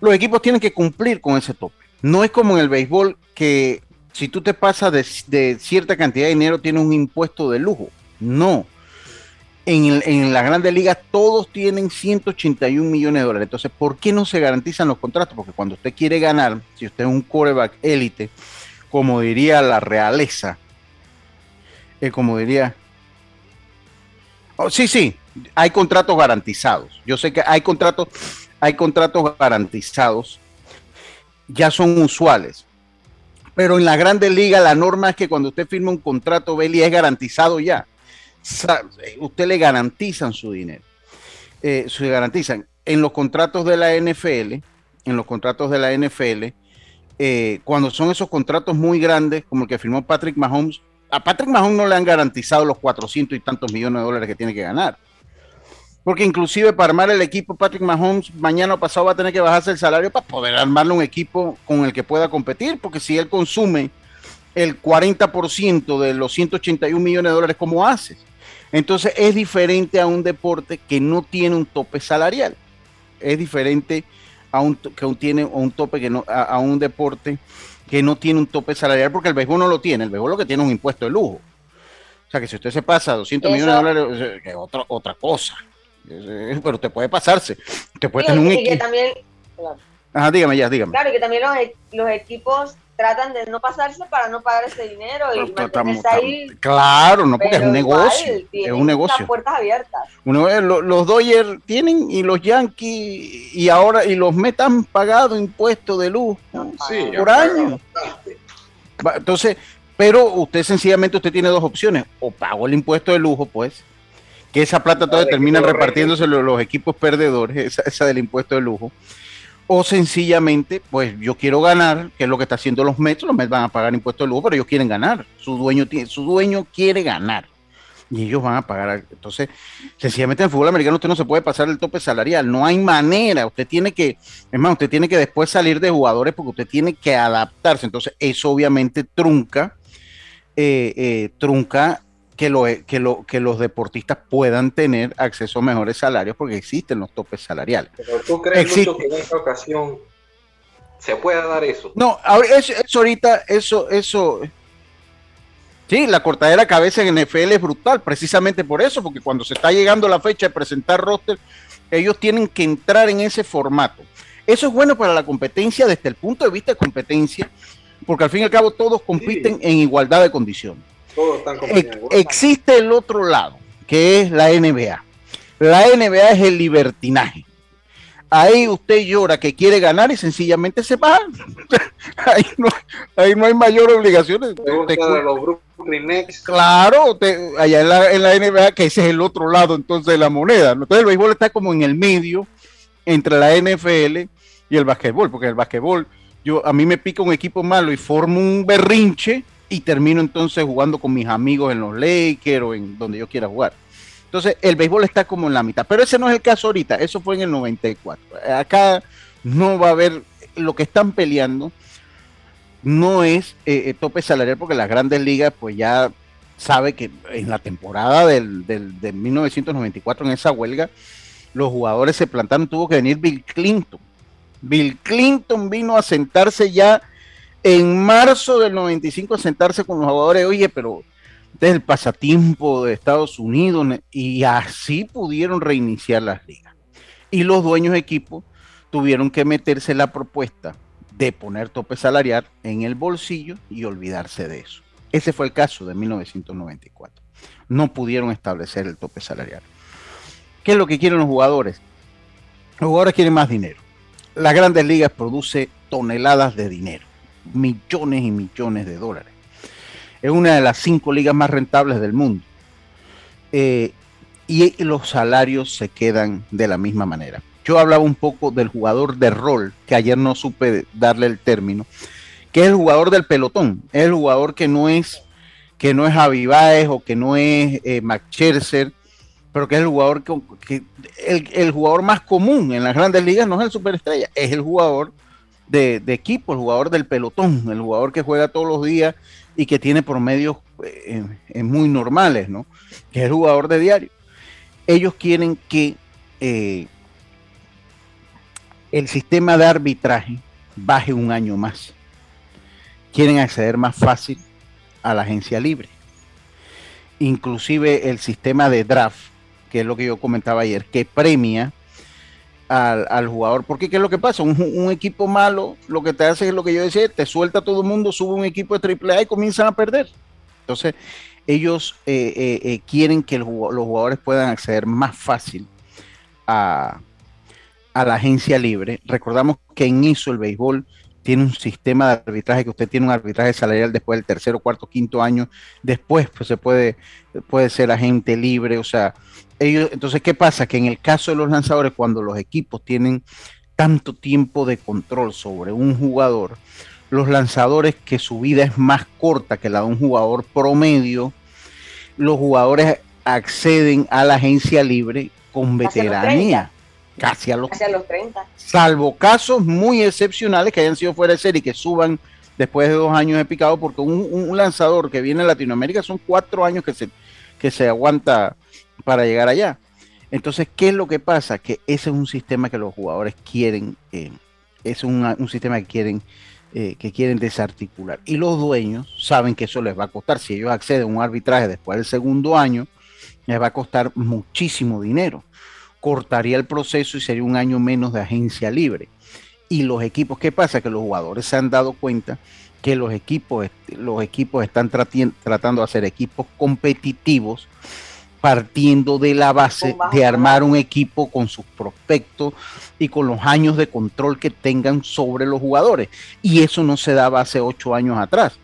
A: Los equipos tienen que cumplir con ese tope. No es como en el béisbol que si tú te pasas de, de cierta cantidad de dinero tienes un impuesto de lujo. No en, la Grande Liga todos tienen 181 millones de dólares. Entonces, ¿por qué no se garantizan los contratos? Porque cuando usted quiere ganar, si usted es un coreback élite, como diría la realeza, eh, como diría... Oh, sí, sí, hay contratos garantizados. Yo sé que hay contratos, hay contratos garantizados, ya son usuales. Pero en la Grande Liga la norma es que cuando usted firma un contrato, Beli, es garantizado ya usted le garantizan su dinero. Eh, se garantizan. En los contratos de la NFL, en los contratos de la NFL, eh, cuando son esos contratos muy grandes, como el que firmó Patrick Mahomes, a Patrick Mahomes no le han garantizado los 400 y tantos millones de dólares que tiene que ganar. Porque inclusive para armar el equipo, Patrick Mahomes mañana o pasado va a tener que bajarse el salario para poder armarle un equipo con el que pueda competir, porque si él consume el 40% de los 181 millones de dólares, ¿cómo haces? Entonces es diferente a un deporte que no tiene un tope salarial. Es diferente a un, que tiene un tope que no, a, un deporte que no tiene un tope salarial, porque el béisbol no lo tiene. El béisbol lo que tiene es un impuesto de lujo. O sea que si usted se pasa 200 millones de dólares, es otra, otra cosa. Pero te puede pasarse. Te puede tener un equipo. Ajá, dígame ya, dígame.
D: Claro, y que también los, e-, los equipos tratan de no pasarse para no pagar ese dinero y mantenerse ahí.
A: Claro, no, porque es un negocio. es un negocio.
D: Las puertas abiertas.
A: los Dodgers tienen y los Yankees y ahora y los Mets han pagado impuestos de luz por año. Entonces, pero usted sencillamente usted tiene dos opciones, o pago el impuesto de lujo, pues, que esa plata toda termina repartiéndose los, los, equipos perdedores, esa, esa del impuesto de lujo o sencillamente, pues yo quiero ganar, que es lo que está haciendo los Mets, los Mets van a pagar impuestos de lujo, pero ellos quieren ganar, su dueño, su dueño quiere ganar. Y ellos van a pagar. Entonces, sencillamente en el fútbol americano usted no se puede pasar el tope salarial, no hay manera, usted tiene que, es más, usted tiene que después salir de jugadores porque usted tiene que adaptarse, entonces eso obviamente trunca, eh, eh, trunca que, lo, que, lo, que los deportistas puedan tener acceso a mejores salarios porque existen los topes salariales.
F: Pero tú crees mucho que en esta ocasión se pueda dar eso.
A: No, eso, eso ahorita, eso, eso, Sí, la cortadera cabeza en NFL es brutal, precisamente por eso, porque cuando se está llegando la fecha de presentar roster, ellos tienen que entrar en ese formato. Eso es bueno para la competencia desde el punto de vista de competencia, porque al fin y al cabo todos compiten en igualdad de condiciones existe el otro lado, que es la NBA. La NBA es el libertinaje. Ahí usted llora que quiere ganar y sencillamente se va. *laughs* ahí, no, hay mayor obligación. claro, allá en la, en la, NBA, que ese es el otro lado entonces de la moneda. Entonces el béisbol está como en el medio entre la NFL y el básquetbol, porque el básquetbol, yo, a mí me pica un equipo malo y formo un berrinche y termino entonces jugando con mis amigos en los Lakers o en donde yo quiera jugar. Entonces, el béisbol está como en la mitad, pero ese no es el caso ahorita, eso fue en el 94. Acá no va a haber, lo que están peleando no es eh, eh, tope salarial, porque las grandes ligas, pues ya sabe que en la temporada del, del, de 1994, en esa huelga, los jugadores se plantaron, tuvo que venir Bill Clinton. Bill Clinton vino a sentarse ya en marzo del 95 a sentarse con los jugadores, oye, pero desde el pasatiempo de Estados Unidos, y así pudieron reiniciar las ligas. Y los dueños de equipo tuvieron que meterse la propuesta de poner tope salarial en el bolsillo y olvidarse de eso. Ese fue el caso de 1994. No pudieron establecer el tope salarial. ¿Qué es lo que quieren los jugadores? Los jugadores quieren más dinero. Las grandes ligas produce toneladas de dinero millones y millones de dólares. Es una de las cinco ligas más rentables del mundo. Eh, y los salarios se quedan de la misma manera. Yo hablaba un poco del jugador de rol, que ayer no supe darle el término, que es el jugador del pelotón, es el jugador que no es que no es o que no es eh, pero que es el jugador que, el, el, jugador más común en las grandes ligas no es el superestrella, es el jugador de, equipo, el jugador del pelotón, el jugador que juega todos los días y que tiene promedios eh, muy normales, ¿no? Que es el jugador de diario. Ellos quieren que eh, el sistema de arbitraje baje un año más. Quieren acceder más fácil a la agencia libre. Inclusive el sistema de draft, que es lo que yo comentaba ayer, que premia al, jugador. Porque ¿qué es lo que pasa? Un, equipo malo lo que te hace es lo que yo decía, te suelta todo el mundo, sube un equipo de AAA y comienzan a perder. Entonces, ellos eh, eh, eh, quieren que los jugadores puedan acceder más fácil a, a la agencia libre. Recordamos que en eso el béisbol tiene un sistema de arbitraje que usted tiene un arbitraje salarial después del tercero, cuarto, quinto año, después pues se puede, puede ser agente libre, o sea, ellos, entonces, ¿qué pasa? Que en el caso de los lanzadores, cuando los equipos tienen tanto tiempo de control sobre un jugador, los lanzadores que su vida es más corta que la de un jugador promedio, los jugadores acceden a la agencia libre con veteranía. Casi a, los,
D: casi a los 30.
A: Salvo casos muy excepcionales que hayan sido fuera de serie y que suban después de dos años de picado, porque un, lanzador que viene a Latinoamérica son cuatro años que se, que se aguanta para llegar allá. Entonces, ¿qué es lo que pasa? Que ese es un sistema que los jugadores quieren, eh, es un, sistema que quieren, eh, que quieren desarticular. Y los dueños saben que eso les va a costar. Si ellos acceden a un arbitraje después del segundo año, les va a costar muchísimo dinero. Cortaría el proceso y sería un año menos de agencia libre. Y los equipos, ¿qué pasa? Que los jugadores se han dado cuenta que los equipos, los equipos están tratando de hacer equipos competitivos partiendo de la base de armar un equipo con sus prospectos y con los años de control que tengan sobre los jugadores. Y eso no se daba hace ocho años atrás.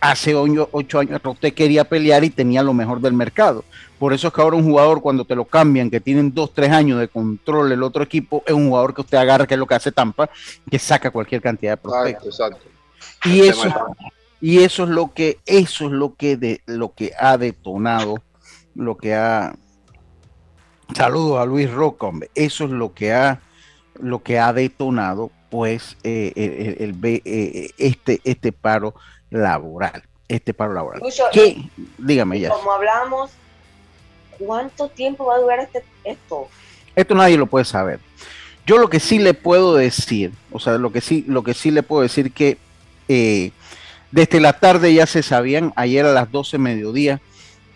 A: Hace ocho años usted quería pelear y tenía lo mejor del mercado. Por eso es que ahora un jugador cuando te lo cambian, que tienen dos, tres años de control el otro equipo, es un jugador que usted agarra, que es lo que hace Tampa, que saca cualquier cantidad de prospectos. Exacto, Y eso, y eso es lo que, eso es lo que de, lo que ha detonado lo que ha saludos a Luis Rocombe, eso es lo que ha lo que ha detonado pues eh, el, eh, este este paro laboral este paro laboral. ¿Qué? dígame ya.
D: como hablamos cuánto tiempo va a durar este, esto
A: esto nadie lo puede saber. Yo lo que sí le puedo decir o sea lo que sí lo que sí le puedo decir que eh, desde la tarde ya se sabían ayer a las 12 mediodía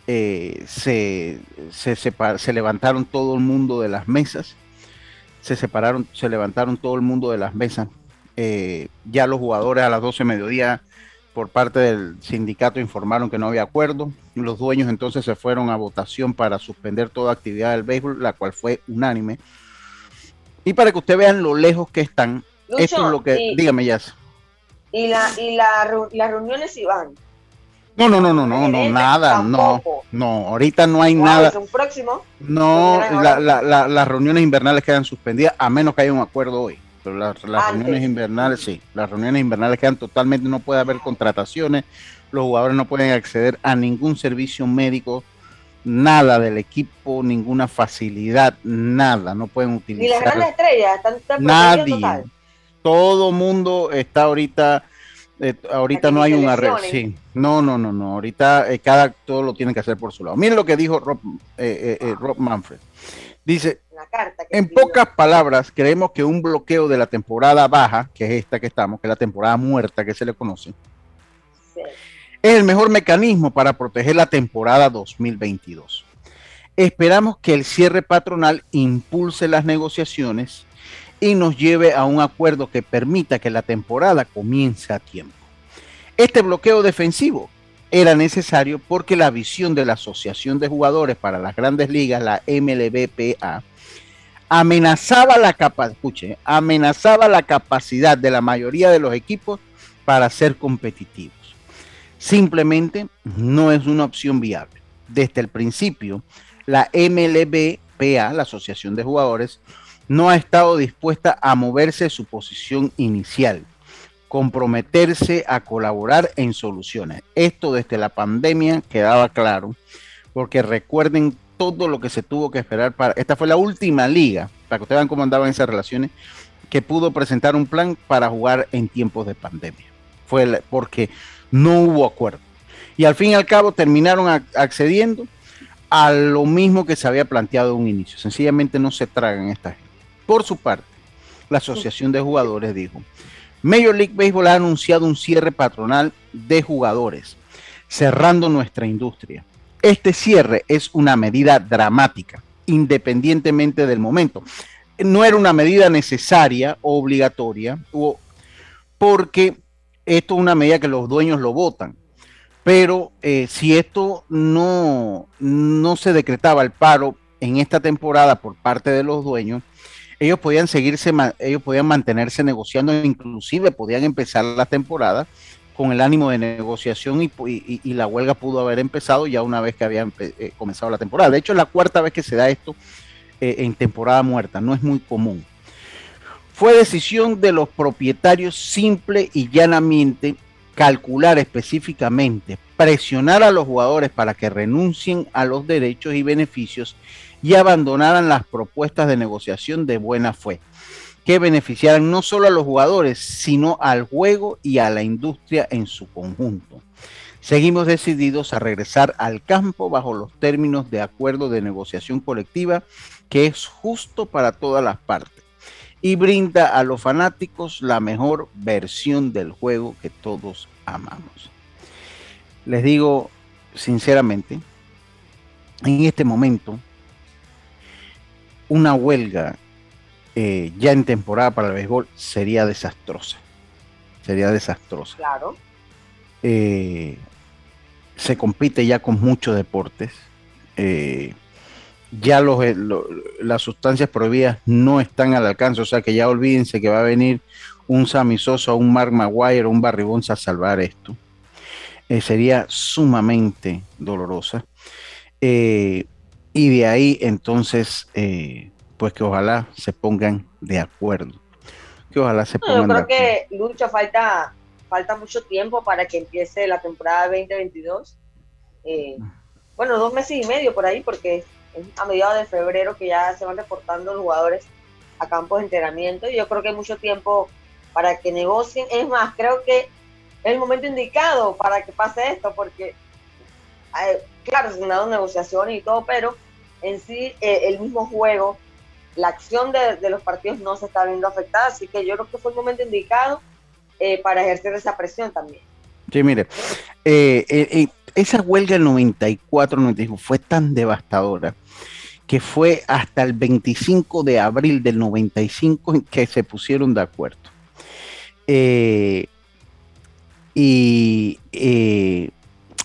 A: eh, se, se, levantaron todo el mundo de las mesas, se separaron, se levantaron todo el mundo de las mesas. Eh, ya los jugadores a las 12 de mediodía por parte del sindicato informaron que no había acuerdo. Los dueños entonces se fueron a votación para suspender toda actividad del béisbol, la cual fue unánime. Y para que ustedes vean lo lejos que están, esto es lo que, dígame ya.
D: Y, la, y la, las reuniones iban
A: no, no, no, no, no, no, nada, no, no, ahorita no hay nada.
D: próximo?
A: No, las reuniones invernales quedan suspendidas a menos que haya un acuerdo hoy. Pero las reuniones invernales, sí, las reuniones invernales quedan totalmente, no puede haber contrataciones, los jugadores no pueden acceder a ningún servicio médico, nada del equipo, ninguna facilidad, nada, no pueden utilizar. Ni las
D: grandes estrellas, están,
A: Nadie. Todo mundo está ahorita eh, ahorita no hay un arreglo. Sí. No, no, no, no. Ahorita eh, cada todo lo tiene que hacer por su lado. Miren lo que dijo Rob, eh, Rob Manfred. Dice, en pocas palabras, creemos que un bloqueo de la temporada baja, que es esta que estamos, que es la temporada muerta que se le conoce, es el mejor mecanismo para proteger la temporada 2022. Esperamos que el cierre patronal impulse las negociaciones y nos lleve a un acuerdo que permita que la temporada comience a tiempo. Este bloqueo defensivo era necesario porque la visión de la Asociación de Jugadores para las Grandes Ligas, la MLBPA, amenazaba la, amenazaba la capacidad de la mayoría de los equipos para ser competitivos. Simplemente no es una opción viable. Desde el principio, la MLBPA, la Asociación de Jugadores, no ha estado dispuesta a moverse de su posición inicial, comprometerse a colaborar en soluciones. Esto desde la pandemia quedaba claro, porque recuerden todo lo que se tuvo que esperar para... Esta fue la última liga, para que ustedes vean cómo andaban esas relaciones, que pudo presentar un plan para jugar en tiempos de pandemia. Fue porque no hubo acuerdo. Y al fin y al cabo terminaron accediendo a lo mismo que se había planteado en un inicio. Sencillamente no se tragan estas por su parte, la Asociación de Jugadores dijo, Major League Baseball ha anunciado un cierre patronal de jugadores, cerrando nuestra industria. Este cierre es una medida dramática, independientemente del momento. No era una medida necesaria o obligatoria, porque esto es una medida que los dueños lo votan. Pero eh, si esto no, no se decretaba el paro en esta temporada por parte de los dueños, ellos podían seguirse, ellos podían mantenerse negociando, inclusive podían empezar la temporada con el ánimo de negociación y, la huelga pudo haber empezado ya una vez que había eh, comenzado la temporada. De hecho, es la cuarta vez que se da esto eh, en temporada muerta, no es muy común. Fue decisión de los propietarios simple y llanamente calcular específicamente, presionar a los jugadores para que renuncien a los derechos y beneficios y abandonaran las propuestas de negociación de buena fe, que beneficiaran no solo a los jugadores, sino al juego y a la industria en su conjunto. Seguimos decididos a regresar al campo bajo los términos de acuerdo de negociación colectiva que es justo para todas las partes y brinda a los fanáticos la mejor versión del juego que todos amamos. Les digo sinceramente, en este momento, una huelga eh, ya en temporada para el béisbol sería desastrosa. Sería desastrosa.
D: Claro.
A: Eh, se compite ya con muchos deportes. Eh, ya los, eh, las sustancias prohibidas no están al alcance, o sea que ya olvídense que va a venir un Sammy Sosa, un Mark Maguire, un Barry Bonds a salvar esto. Eh, sería sumamente dolorosa. y de ahí entonces, pues que ojalá se pongan de acuerdo. Que ojalá se pongan
D: Yo creo que Lucho falta falta mucho tiempo para que empiece la temporada 2022. Eh, bueno, dos meses y medio por ahí, porque a mediados de febrero que ya se van reportando los jugadores a campos de entrenamiento. Y yo creo que hay mucho tiempo para que negocien. Es más, creo que es el momento indicado para que pase esto, porque, eh, claro, se han dado negociaciones y todo, pero en sí eh, el mismo juego, la acción de, los partidos no se está viendo afectada. Así que yo creo que fue el momento indicado eh, para ejercer esa presión también.
A: Sí, mire, esa huelga del 94, 95 fue tan devastadora que fue hasta el 25 de abril del 95 en que se pusieron de acuerdo. y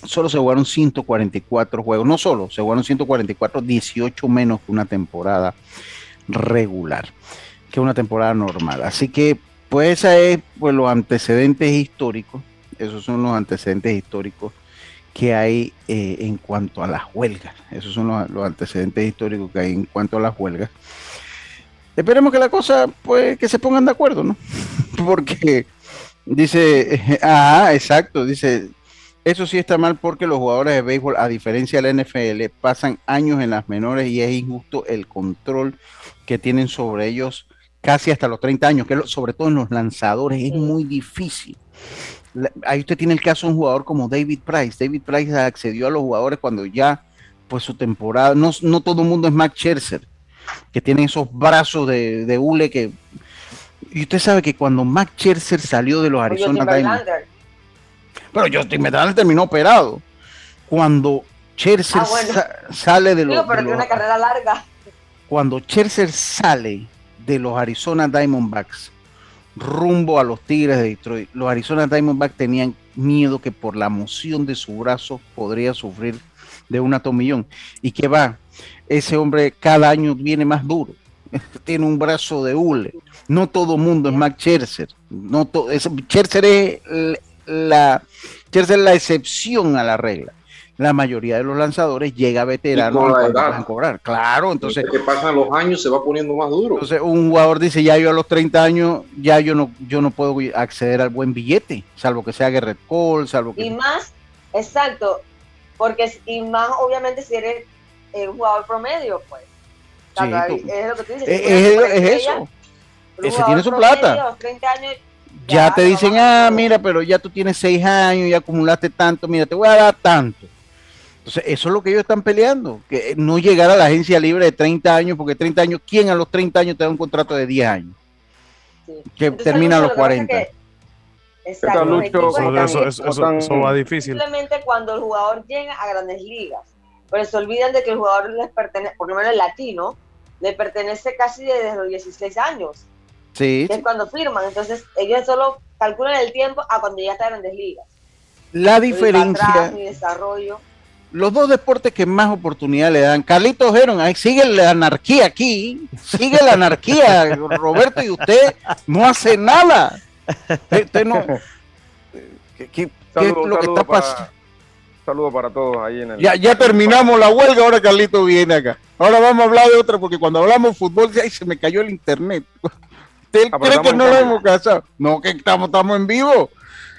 A: solo se jugaron 144 juegos, no solo, se jugaron 144, 18 menos que una temporada regular, que una temporada normal. Así que pues esa es pues, los antecedentes históricos, esos son los antecedentes históricos que hay eh, en cuanto a las huelgas. Esos son los, antecedentes históricos que hay en cuanto a las huelgas. Esperemos que la cosa, pues, que se pongan de acuerdo, ¿no? *laughs* Porque dice, *laughs* ah, exacto, dice, eso sí está mal porque los jugadores de béisbol, a diferencia de la NFL, pasan años en las menores y es injusto el control que tienen sobre ellos casi hasta los 30 años, que sobre todo en los lanzadores es muy difícil. Ahí usted tiene el caso de un jugador como David Price. David Price accedió a los jugadores cuando ya, pues su temporada, no, no todo el mundo es Max Scherzer, que tiene esos brazos de, de hule que... Y usted sabe que cuando Max Scherzer salió de los Arizona Diamondbacks... Pero Justin Verlander terminó operado. Cuando Scherzer ah, sale de los...
D: pero una carrera larga.
A: Cuando Scherzer sale de los Arizona Diamondbacks rumbo a los Tigres de Detroit, los Arizona Diamondbacks tenían miedo que por la moción de su brazo podría sufrir de un atomillón. ¿Y que va? Ese hombre cada año viene más duro. *laughs* Tiene un brazo de hule. No todo mundo es Max Scherzer. No Scherzer es la, es la excepción a la regla la mayoría de los lanzadores llega veterano a cobrar. Claro, entonces.
F: que pasan los años se va poniendo más duro.
A: Entonces, un jugador dice: Ya yo a los 30 años, ya yo no, yo no puedo acceder al buen billete, salvo que sea Garrett Cole, salvo que.
D: Y más, exacto, porque y más, obviamente, si eres un jugador promedio, pues. es lo que tú dices.
A: es, eso. Ese tiene su plata. ya, te dicen, ah, mira, pero ya tú tienes seis años, y acumulaste tanto, mira, te voy a dar tanto eso es lo que ellos están peleando, que no llegar a la agencia libre de 30 años, porque 30 años, ¿quién a los 30 años te da un contrato de 10 años? Que termina a los 40.
D: Exacto.
E: Eso, eso, va difícil.
D: Simplemente cuando el jugador llega a grandes ligas, pero se olvidan de que el jugador les pertenece, por lo menos el latino, le pertenece casi desde los 16 años.
A: Sí.
D: es cuando firman. Entonces, ellos solo calculan el tiempo a cuando ya está en grandes ligas.
A: La diferencia.
D: desarrollo
A: los dos deportes que más oportunidad le dan. Carlitos Heron, ahí sigue la anarquía aquí, sigue la anarquía, *laughs* Roberto, y usted no hace nada. Usted no. ¿Qué, es lo que está pasando?
J: Saludos para todos ahí en el.
A: Ya, ya terminamos la huelga, ahora Carlitos viene acá. Ahora vamos a hablar de otra, porque cuando hablamos de fútbol, ahí se me cayó el internet. *laughs* ¿Usted cree que no lo hemos casado? No, que estamos, estamos en vivo.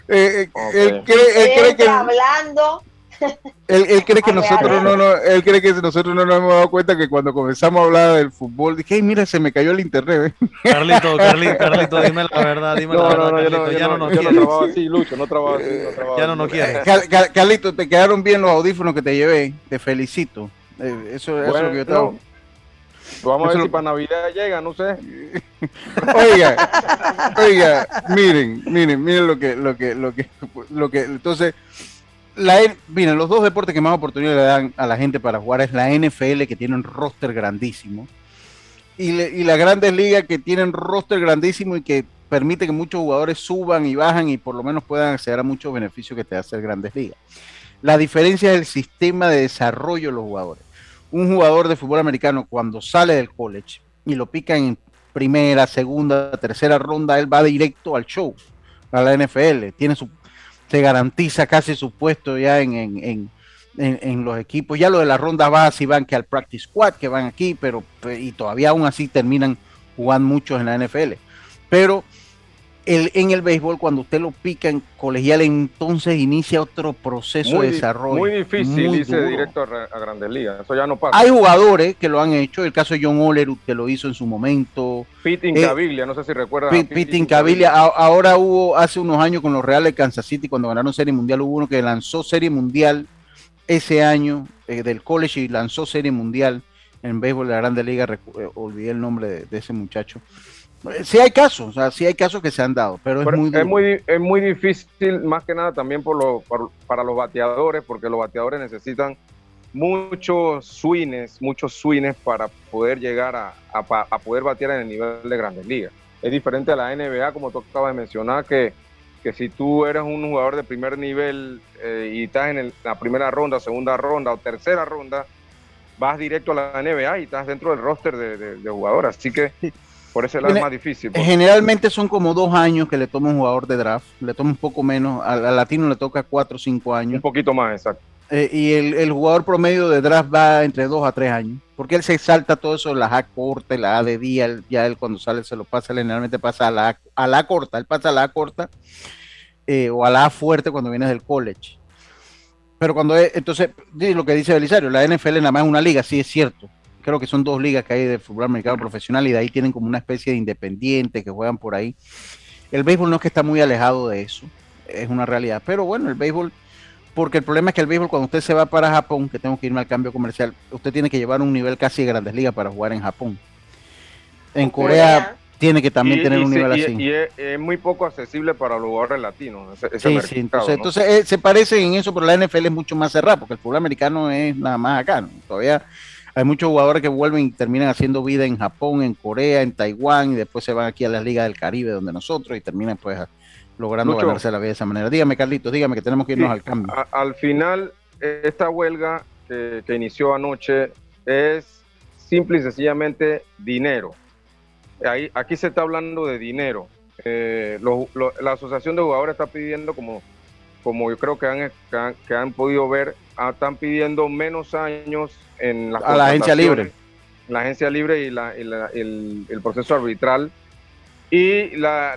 A: Eh, eh él cree, él cree que
D: hablando
A: él, cree que nosotros no, no, él cree que nosotros no nos hemos dado cuenta que cuando comenzamos a hablar del fútbol, dije, hey, mira, se me cayó el internet.
E: Carlito, *laughs* Carlito, Carlito, dime la verdad, dime la verdad.
J: Carlito, ya no, nos quiere. no trabajo así, Lucho, no trabajo así,
E: no Ya no nos quiere.
A: Carlito, te quedaron bien los audífonos que te llevé, te felicito. Eh, eso, eso es lo que yo estaba...
J: Vamos a ver si para Navidad llega, no sé. *laughs*
A: oiga, oiga, miren, miren, miren lo que, lo que, lo que, lo que, entonces, la, miren, los dos deportes que más oportunidad le dan a la gente para jugar es la NFL, que tiene un roster grandísimo, y, y la Grandes Ligas, que tienen roster grandísimo y que permite que muchos jugadores suban y bajan y por lo menos puedan acceder a muchos beneficios que te hace el Grandes Ligas. La diferencia es el sistema de desarrollo de los jugadores un jugador de fútbol americano cuando sale del college y lo pican en primera, segunda, tercera ronda, él va directo al show, a la NFL, tiene su, se garantiza casi su puesto ya en, en, en, los equipos. Ya lo de la ronda va si van que al practice squad, que van aquí, pero y todavía aún así terminan jugando muchos en la NFL. Pero en el béisbol, cuando usted lo pica en colegial, entonces inicia otro proceso de desarrollo.
J: Muy difícil irse directo a, Grandes Ligas, eso ya no pasa.
A: Hay jugadores que lo han hecho, el caso de John Olerud, que lo hizo en su momento.
J: Pete Incaviglia, no sé si recuerdas.
A: Pete, Incaviglia, ahora hubo hace unos años con los Reales de Kansas City, cuando ganaron Serie Mundial, hubo uno que lanzó Serie Mundial ese año eh, del college y lanzó Serie Mundial en béisbol de la Grande Liga, eh, olvidé el nombre de ese muchacho Sí hay casos, o sea, sí hay casos que se han dado, pero, es, muy
J: es muy es muy difícil, más que nada también por, lo, para los bateadores, porque los bateadores necesitan muchos swings, muchos swings para poder llegar a, a, poder batear en el nivel de grandes ligas. Es diferente a la NBA, como tú acabas de mencionar, que, que si tú eres un jugador de primer nivel eh, y estás en la primera ronda, segunda ronda o tercera ronda, vas directo a la NBA y estás dentro del roster de, de, de jugadores. Así que por eso es más difícil.
A: Generalmente son como dos años que le toma un jugador de draft. Le toma un poco menos. Al, latino le toca cuatro o cinco años.
J: Un poquito más, exacto.
A: Eh, y el, jugador promedio de draft va entre dos a tres años. Porque él se salta todo eso, la A corta, la A de día. ya él cuando sale se lo pasa, generalmente pasa a la A, la corta. Él pasa a la A corta eh, o a la A fuerte cuando vienes del college. Pero cuando es, entonces, lo que dice Belisario, la NFL nada más es una liga, sí es cierto creo que son dos ligas que hay de fútbol americano profesional y de ahí tienen como una especie de independiente que juegan por ahí. El béisbol no es que está muy alejado de eso, es una realidad, pero bueno, el béisbol, porque el problema es que el béisbol cuando usted se va para Japón, que tengo que irme al cambio comercial, usted tiene que llevar un nivel casi de grandes ligas para jugar en Japón. En Corea, tiene que también tener un nivel así.
J: Y es, muy poco accesible para los jugadores latinos.
A: sí, sí, entonces, entonces eh, se parecen en eso, pero la NFL es mucho más cerrada, porque el fútbol americano es nada más acá. Todavía hay muchos jugadores que vuelven y terminan haciendo vida en Japón, en Corea, en Taiwán y después se van aquí a las ligas del Caribe donde nosotros y terminan pues logrando ganarse la vida de esa manera. Dígame Carlitos, dígame que tenemos que irnos al cambio.
J: al final, esta huelga que, inició anoche es simple y sencillamente dinero. Ahí, aquí se está hablando de dinero. Eh, la Asociación de Jugadores está pidiendo, como, como yo creo que han, que han, podido ver, están pidiendo menos años en
A: a la agencia libre.
J: La agencia libre y, la, el, el, proceso arbitral. Y la,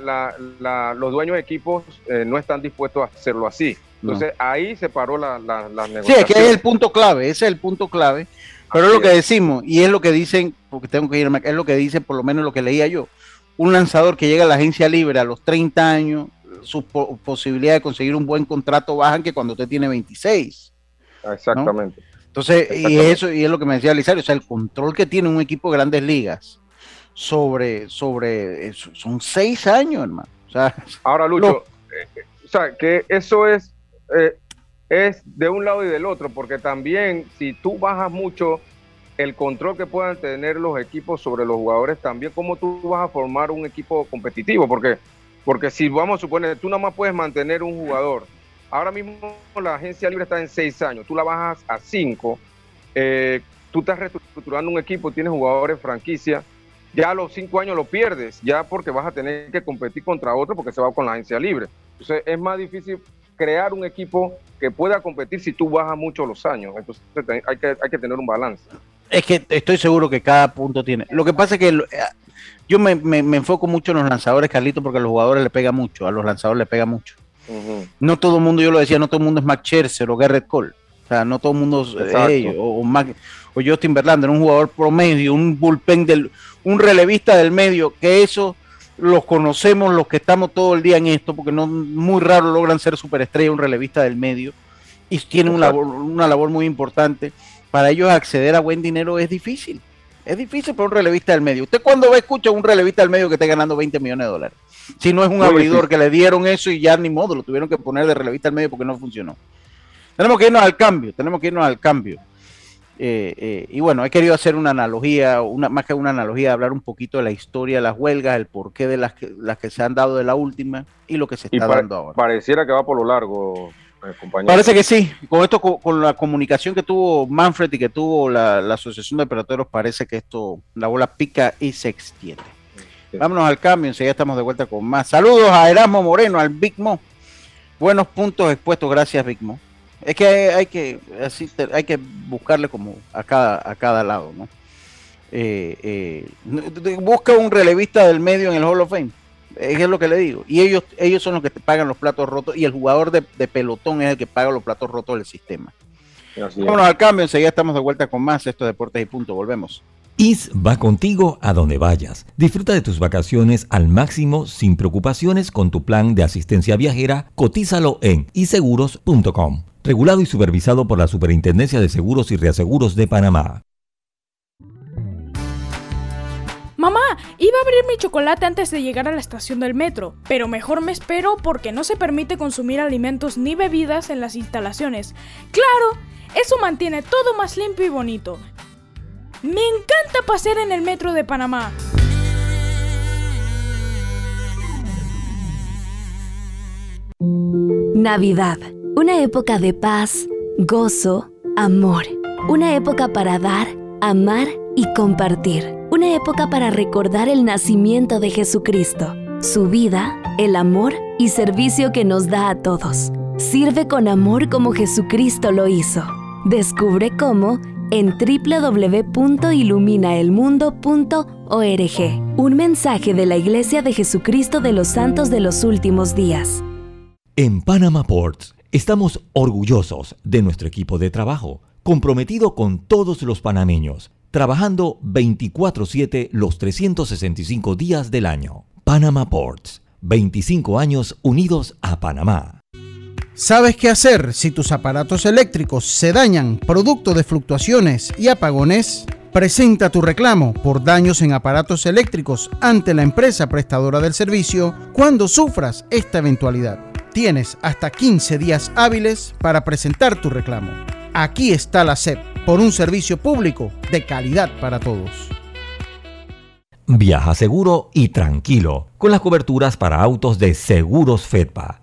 J: los dueños de equipos eh, no están dispuestos a hacerlo así. Entonces ahí se paró la, la, negociación.
A: Sí, es que es el punto clave, ese es el punto clave. Pero es lo que decimos, y es lo que dicen, porque tengo que irme, es lo que dicen, por lo menos lo que leía yo. Un lanzador que llega a la agencia libre a los 30 años, sus posibilidades de conseguir un buen contrato bajan que cuando usted tiene 26.
J: Exactamente.
A: Entonces, y eso y es lo que me decía Lizario, o sea, el control que tiene un equipo de grandes ligas sobre, sobre, son seis años, hermano. O sea, *laughs*
J: Ahora, Lucho, eh, eh, o sea, que eso es, eh, es de un lado y del otro, porque también si tú bajas mucho el control que puedan tener los equipos sobre los jugadores, también cómo tú vas a formar un equipo competitivo, porque, porque si vamos a suponer, tú nada más puedes mantener un jugador Ahora mismo la agencia libre está en seis años, tú la bajas a cinco, eh, tú estás reestructurando un equipo, tienes jugadores franquicia, ya a los cinco años lo pierdes, ya porque vas a tener que competir contra otro porque se va con la agencia libre. Entonces es más difícil crear un equipo que pueda competir si tú bajas mucho los años. Entonces hay que, hay que tener un balance.
A: Es que estoy seguro que cada punto tiene. Lo que pasa es que yo me, enfoco mucho en los lanzadores, Carlito, porque a los jugadores le pega mucho, a los lanzadores le pega mucho. No todo el mundo, yo lo decía, no todo el mundo es Max Scherzer o Garrett Cole. O sea, no todo el mundo es ellos, o, o, Justin Verlander, un jugador promedio, un bullpen del, un relevista del medio, que eso los conocemos los que estamos todo el día en esto, porque no muy raro logran ser superestrella, un relevista del medio, y tienen una labor, una labor muy importante. Para ellos acceder a buen dinero es difícil. Es difícil para un relevista del medio. ¿Usted cuando va a escuchar un relevista del medio que esté ganando 20 millones de dólares? Si no es un abridor que le dieron eso y ya ni modo, lo tuvieron que poner de relevista del medio porque no funcionó. Tenemos que irnos al cambio, tenemos que irnos al cambio. Eh, eh, y bueno, he querido hacer una analogía, una, más que una analogía, hablar un poquito de la historia de las huelgas, el porqué de las que, las que se han dado de la última y lo que se está dando ahora.
J: Pareciera que va por lo largo,
A: eh, compañero. Parece que sí. Con esto, con, la comunicación que tuvo Manfred y que tuvo la, Asociación de Peloteros, parece que esto, la bola pica y se extiende. Vámonos al cambio, enseguida estamos de vuelta con más. Saludos a Erasmo Moreno, al Big Mo. Buenos puntos expuestos, gracias Big Mo. Es que hay, que así, hay que buscarle como a cada, a cada lado, ¿no? Eh, eh, busca un relevista del medio en el Hall of Fame. Es lo que le digo. Y ellos, ellos son los que te pagan los platos rotos y el jugador de, pelotón es el que paga los platos rotos del sistema. Vámonos al cambio, enseguida estamos de vuelta con más estos deportes y punto. Volvemos.
C: IS va contigo a donde vayas. Disfruta de tus vacaciones al máximo sin preocupaciones con tu plan de asistencia viajera. Cotízalo en iseguros.com regulado y supervisado por la Superintendencia de Seguros y Reaseguros de Panamá.
H: Mamá, iba a abrir mi chocolate antes de llegar a la estación del metro, pero mejor me espero porque no se permite consumir alimentos ni bebidas en las instalaciones. Claro, eso mantiene todo más limpio y bonito. Me encanta pasear en el metro de Panamá.
G: Navidad una época de paz, gozo, amor. Una época para dar, amar y compartir. Una época para recordar el nacimiento de Jesucristo, su vida, el amor y servicio que nos da a todos. Sirve con amor como Jesucristo lo hizo. Descubre cómo en www.iluminaelmundo.org. Un mensaje de la Iglesia de Jesucristo de los Santos de los Últimos Días.
C: En Panama Ports Estamos orgullosos de nuestro equipo de trabajo, comprometido con todos los panameños, trabajando 24/7 los 365 días del año. Panama Ports, 25 años unidos a Panamá.
A: ¿Sabes qué hacer si tus aparatos eléctricos se dañan producto de fluctuaciones y apagones? Presenta tu reclamo por daños en aparatos eléctricos ante la empresa prestadora del servicio cuando sufras esta eventualidad. Tienes hasta 15 días hábiles para presentar tu reclamo. Aquí está la SEP por un servicio público de calidad para todos.
C: Viaja seguro y tranquilo con las coberturas para autos de Seguros Fedpa.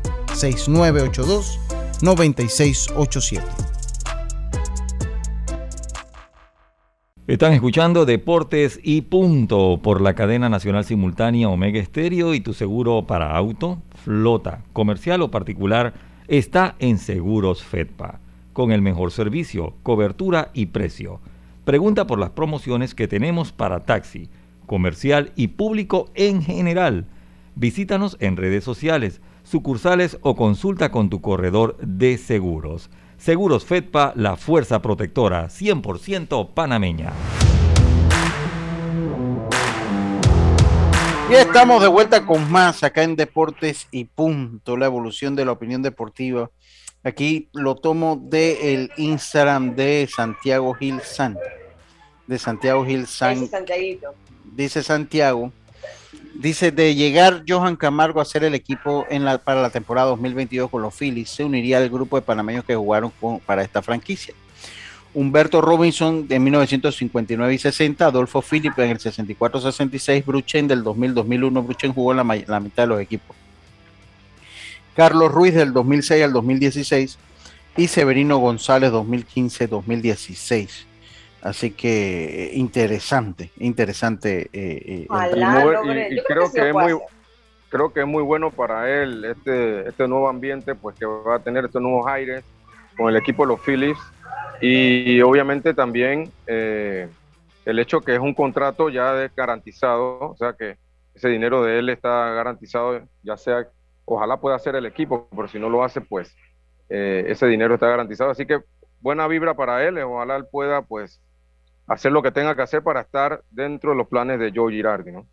A: 6982 9687.
B: Están escuchando Deportes y Punto por la cadena nacional simultánea Omega Estéreo y tu seguro para auto, flota, comercial o particular está en Seguros Fedpa, con el mejor servicio, cobertura y precio. Pregunta por las promociones que tenemos para taxi, comercial y público en general. Visítanos en redes sociales, sucursales o consulta con tu corredor de seguros. Seguros Fedpa, la fuerza protectora 100% panameña.
A: Y estamos de vuelta con más acá en Deportes y Punto, la evolución de la opinión deportiva. Aquí lo tomo del Instagram de Santiago Gil San. De Santiago Gil San. Dice Santiago Dice, de llegar Johan Camargo a ser el equipo en la, para la temporada 2022 con los Phillies, se uniría al grupo de panameños que jugaron para esta franquicia. Humberto Robinson de 1959 y 60, Adolfo Phillips en el 64-66, Bruchen del 2000-2001, Bruchen jugó la, la mitad de los equipos. Carlos Ruiz del 2006 al 2016 y Severino González 2015-2016. Así que eh, interesante, interesante. Eh,
J: eh y, creo que es muy, creo que es muy bueno para él este, este nuevo ambiente, pues que va a tener estos nuevos aires con el equipo de los Phillies y obviamente también eh, el hecho que es un contrato ya garantizado, o sea que ese dinero de él está garantizado, ya sea, ojalá pueda hacer el equipo, pero si no lo hace, pues ese dinero está garantizado. Así que buena vibra para él, ojalá él pueda pues hacer lo que tenga que hacer para estar dentro de los planes de Joe Girardi, ¿no?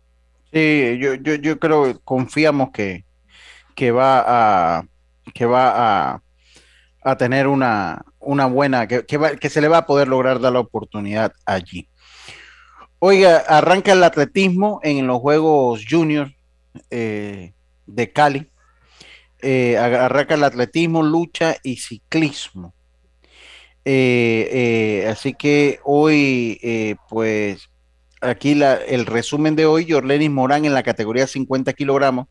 A: Sí, yo, yo, yo creo, confiamos que, que va a que va a, a tener una, una buena, que, que, se le va a poder lograr dar la oportunidad allí. Oiga, arranca el atletismo en los Juegos Junior eh, de Cali. Eh, arranca el atletismo, lucha y ciclismo. Eh, eh, así que hoy, eh, pues, aquí la, el resumen de hoy, Jorlenis Morán en la categoría 50 kilogramos,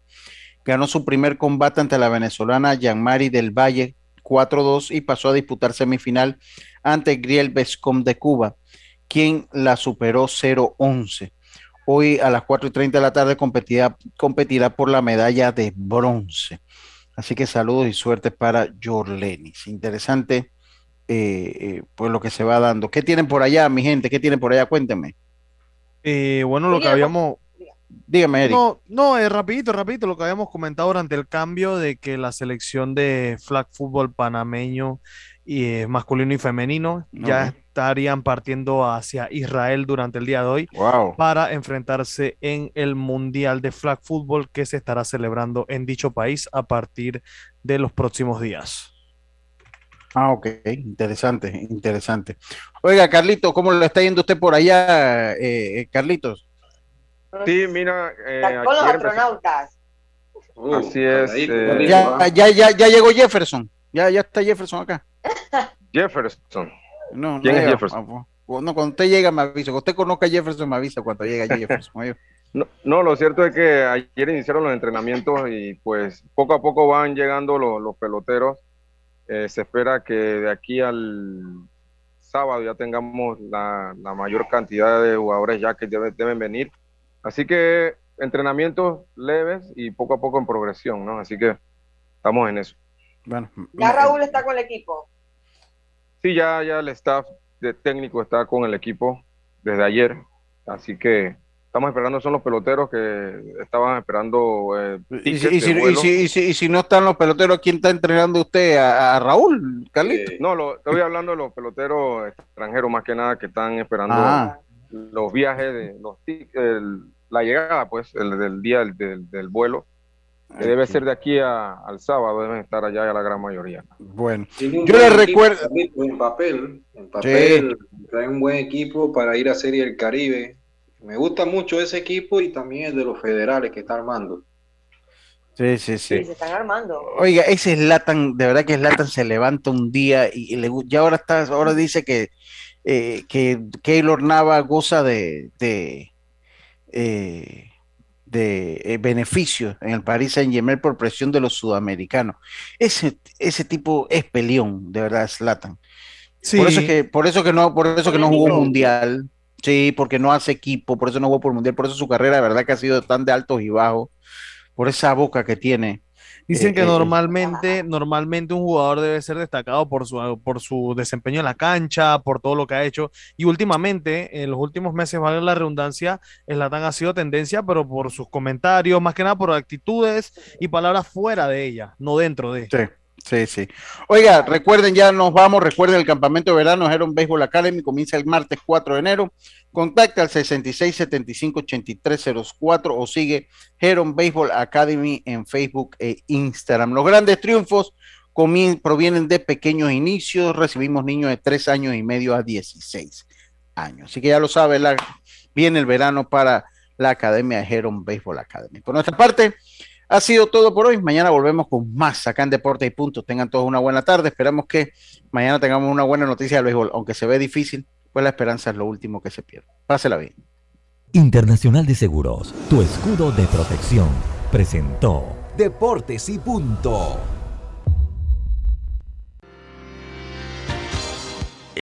A: ganó su primer combate ante la venezolana Yanmari del Valle 4-2 y pasó a disputar semifinal ante Griel Bescom de Cuba, quien la superó 0-11. Hoy a las 4 y 30 de la tarde competirá, competirá por la medalla de bronce. Así que saludos y suerte para Jorlenis. Interesante eh, eh, pues lo que se va dando. ¿Qué tienen por allá, mi gente? ¿Qué tienen por allá? Cuéntenme.
E: Eh, bueno, lo que habíamos...
A: Dígame, Eric.
E: No, no, es rapidito, rapidito, lo que habíamos comentado durante el cambio de que la selección de flag fútbol panameño y masculino y femenino ya estarían partiendo hacia Israel durante el día de hoy para enfrentarse en el Mundial de Flag Fútbol que se estará celebrando en dicho país a partir de los próximos días.
A: Ah, ok, interesante, interesante. Oiga, Carlitos, ¿cómo le está yendo usted por allá, eh, eh Carlitos?
J: Sí, mira, eh,
D: con los astronautas.
J: Uh, Así es.
A: Eh, ya, ya, ya, ya, llegó Jefferson. Ya, ya está Jefferson acá. *laughs*
J: Jefferson.
A: No, ¿Quién es Jefferson? Ah, no, cuando usted llega me avisa. Cuando usted conozca a Jefferson me avisa cuando llega Jefferson. *laughs*
J: no, no, lo cierto es que ayer iniciaron los entrenamientos y pues poco a poco van llegando los, los peloteros eh, se espera que de aquí al sábado ya tengamos la, mayor cantidad de jugadores ya que deben venir. Así que entrenamientos leves y poco a poco en progresión, ¿no? Así que estamos en eso.
D: Bueno, ya Raúl está con el equipo.
J: Sí, ya, ya el staff de técnico está con el equipo desde ayer. Así que estamos esperando son los peloteros que estaban esperando. Eh,
A: ¿Y, si, no están los peloteros, ¿quién está entrenando usted? ¿A, Raúl, Carlito?
J: no, lo, estoy hablando de los peloteros extranjeros más que nada que están esperando ah. los viajes, de los la llegada, pues, el, del día del, del, vuelo. Que debe ser de aquí al sábado, deben estar allá ya la gran mayoría.
A: Bueno, yo les recuerdo.
F: En papel, en papel, trae un buen equipo para ir a Serie del Caribe me gusta mucho ese equipo y también el de los federales que está armando.
A: Sí, sí, sí.
D: se están armando.
A: Oiga, ese Slatan, de verdad que Slatan se levanta un día y, le, ya ahora está, ahora dice que, eh, que Keylor Nava goza de, de, eh, de eh, beneficios en el Paris Saint Germain por presión de los sudamericanos. Ese, ese tipo es peleón, de verdad, Slatan. Por eso que, por eso que no, por eso que no jugó mundial Sí, porque no hace equipo, por eso no jugó por el Mundial, por eso su carrera de verdad que ha sido tan de altos y bajos, por esa boca que tiene.
E: Dicen que eh, eh, normalmente, normalmente un jugador debe ser destacado por su, por su desempeño en la cancha, por todo lo que ha hecho. Y últimamente, en los últimos meses, vale la redundancia, Slatan ha sido tendencia, pero por sus comentarios, más que nada por actitudes y palabras fuera de ella, no dentro de.
A: Sí. Sí, sí. Oiga, recuerden, ya nos vamos. Recuerden, el campamento de verano Heron Baseball Academy comienza el martes 4 de enero. Contacta al 6675-8304 o sigue Heron Baseball Academy en Facebook e Instagram. Los grandes triunfos provienen de pequeños inicios. Recibimos niños de 3 años y medio a 16 años. Así que ya lo sabe, viene el verano para la Academia de Heron Baseball Academy. Por nuestra parte, ha sido todo por hoy. Mañana volvemos con más acá en Deporte y Punto. Tengan todos una buena tarde. Esperamos que mañana tengamos una buena noticia del béisbol. Aunque se ve difícil, pues la esperanza es lo último que se pierde. Pásela bien.
C: Internacional de Seguros, tu escudo de protección, presentó
I: Deportes y Punto.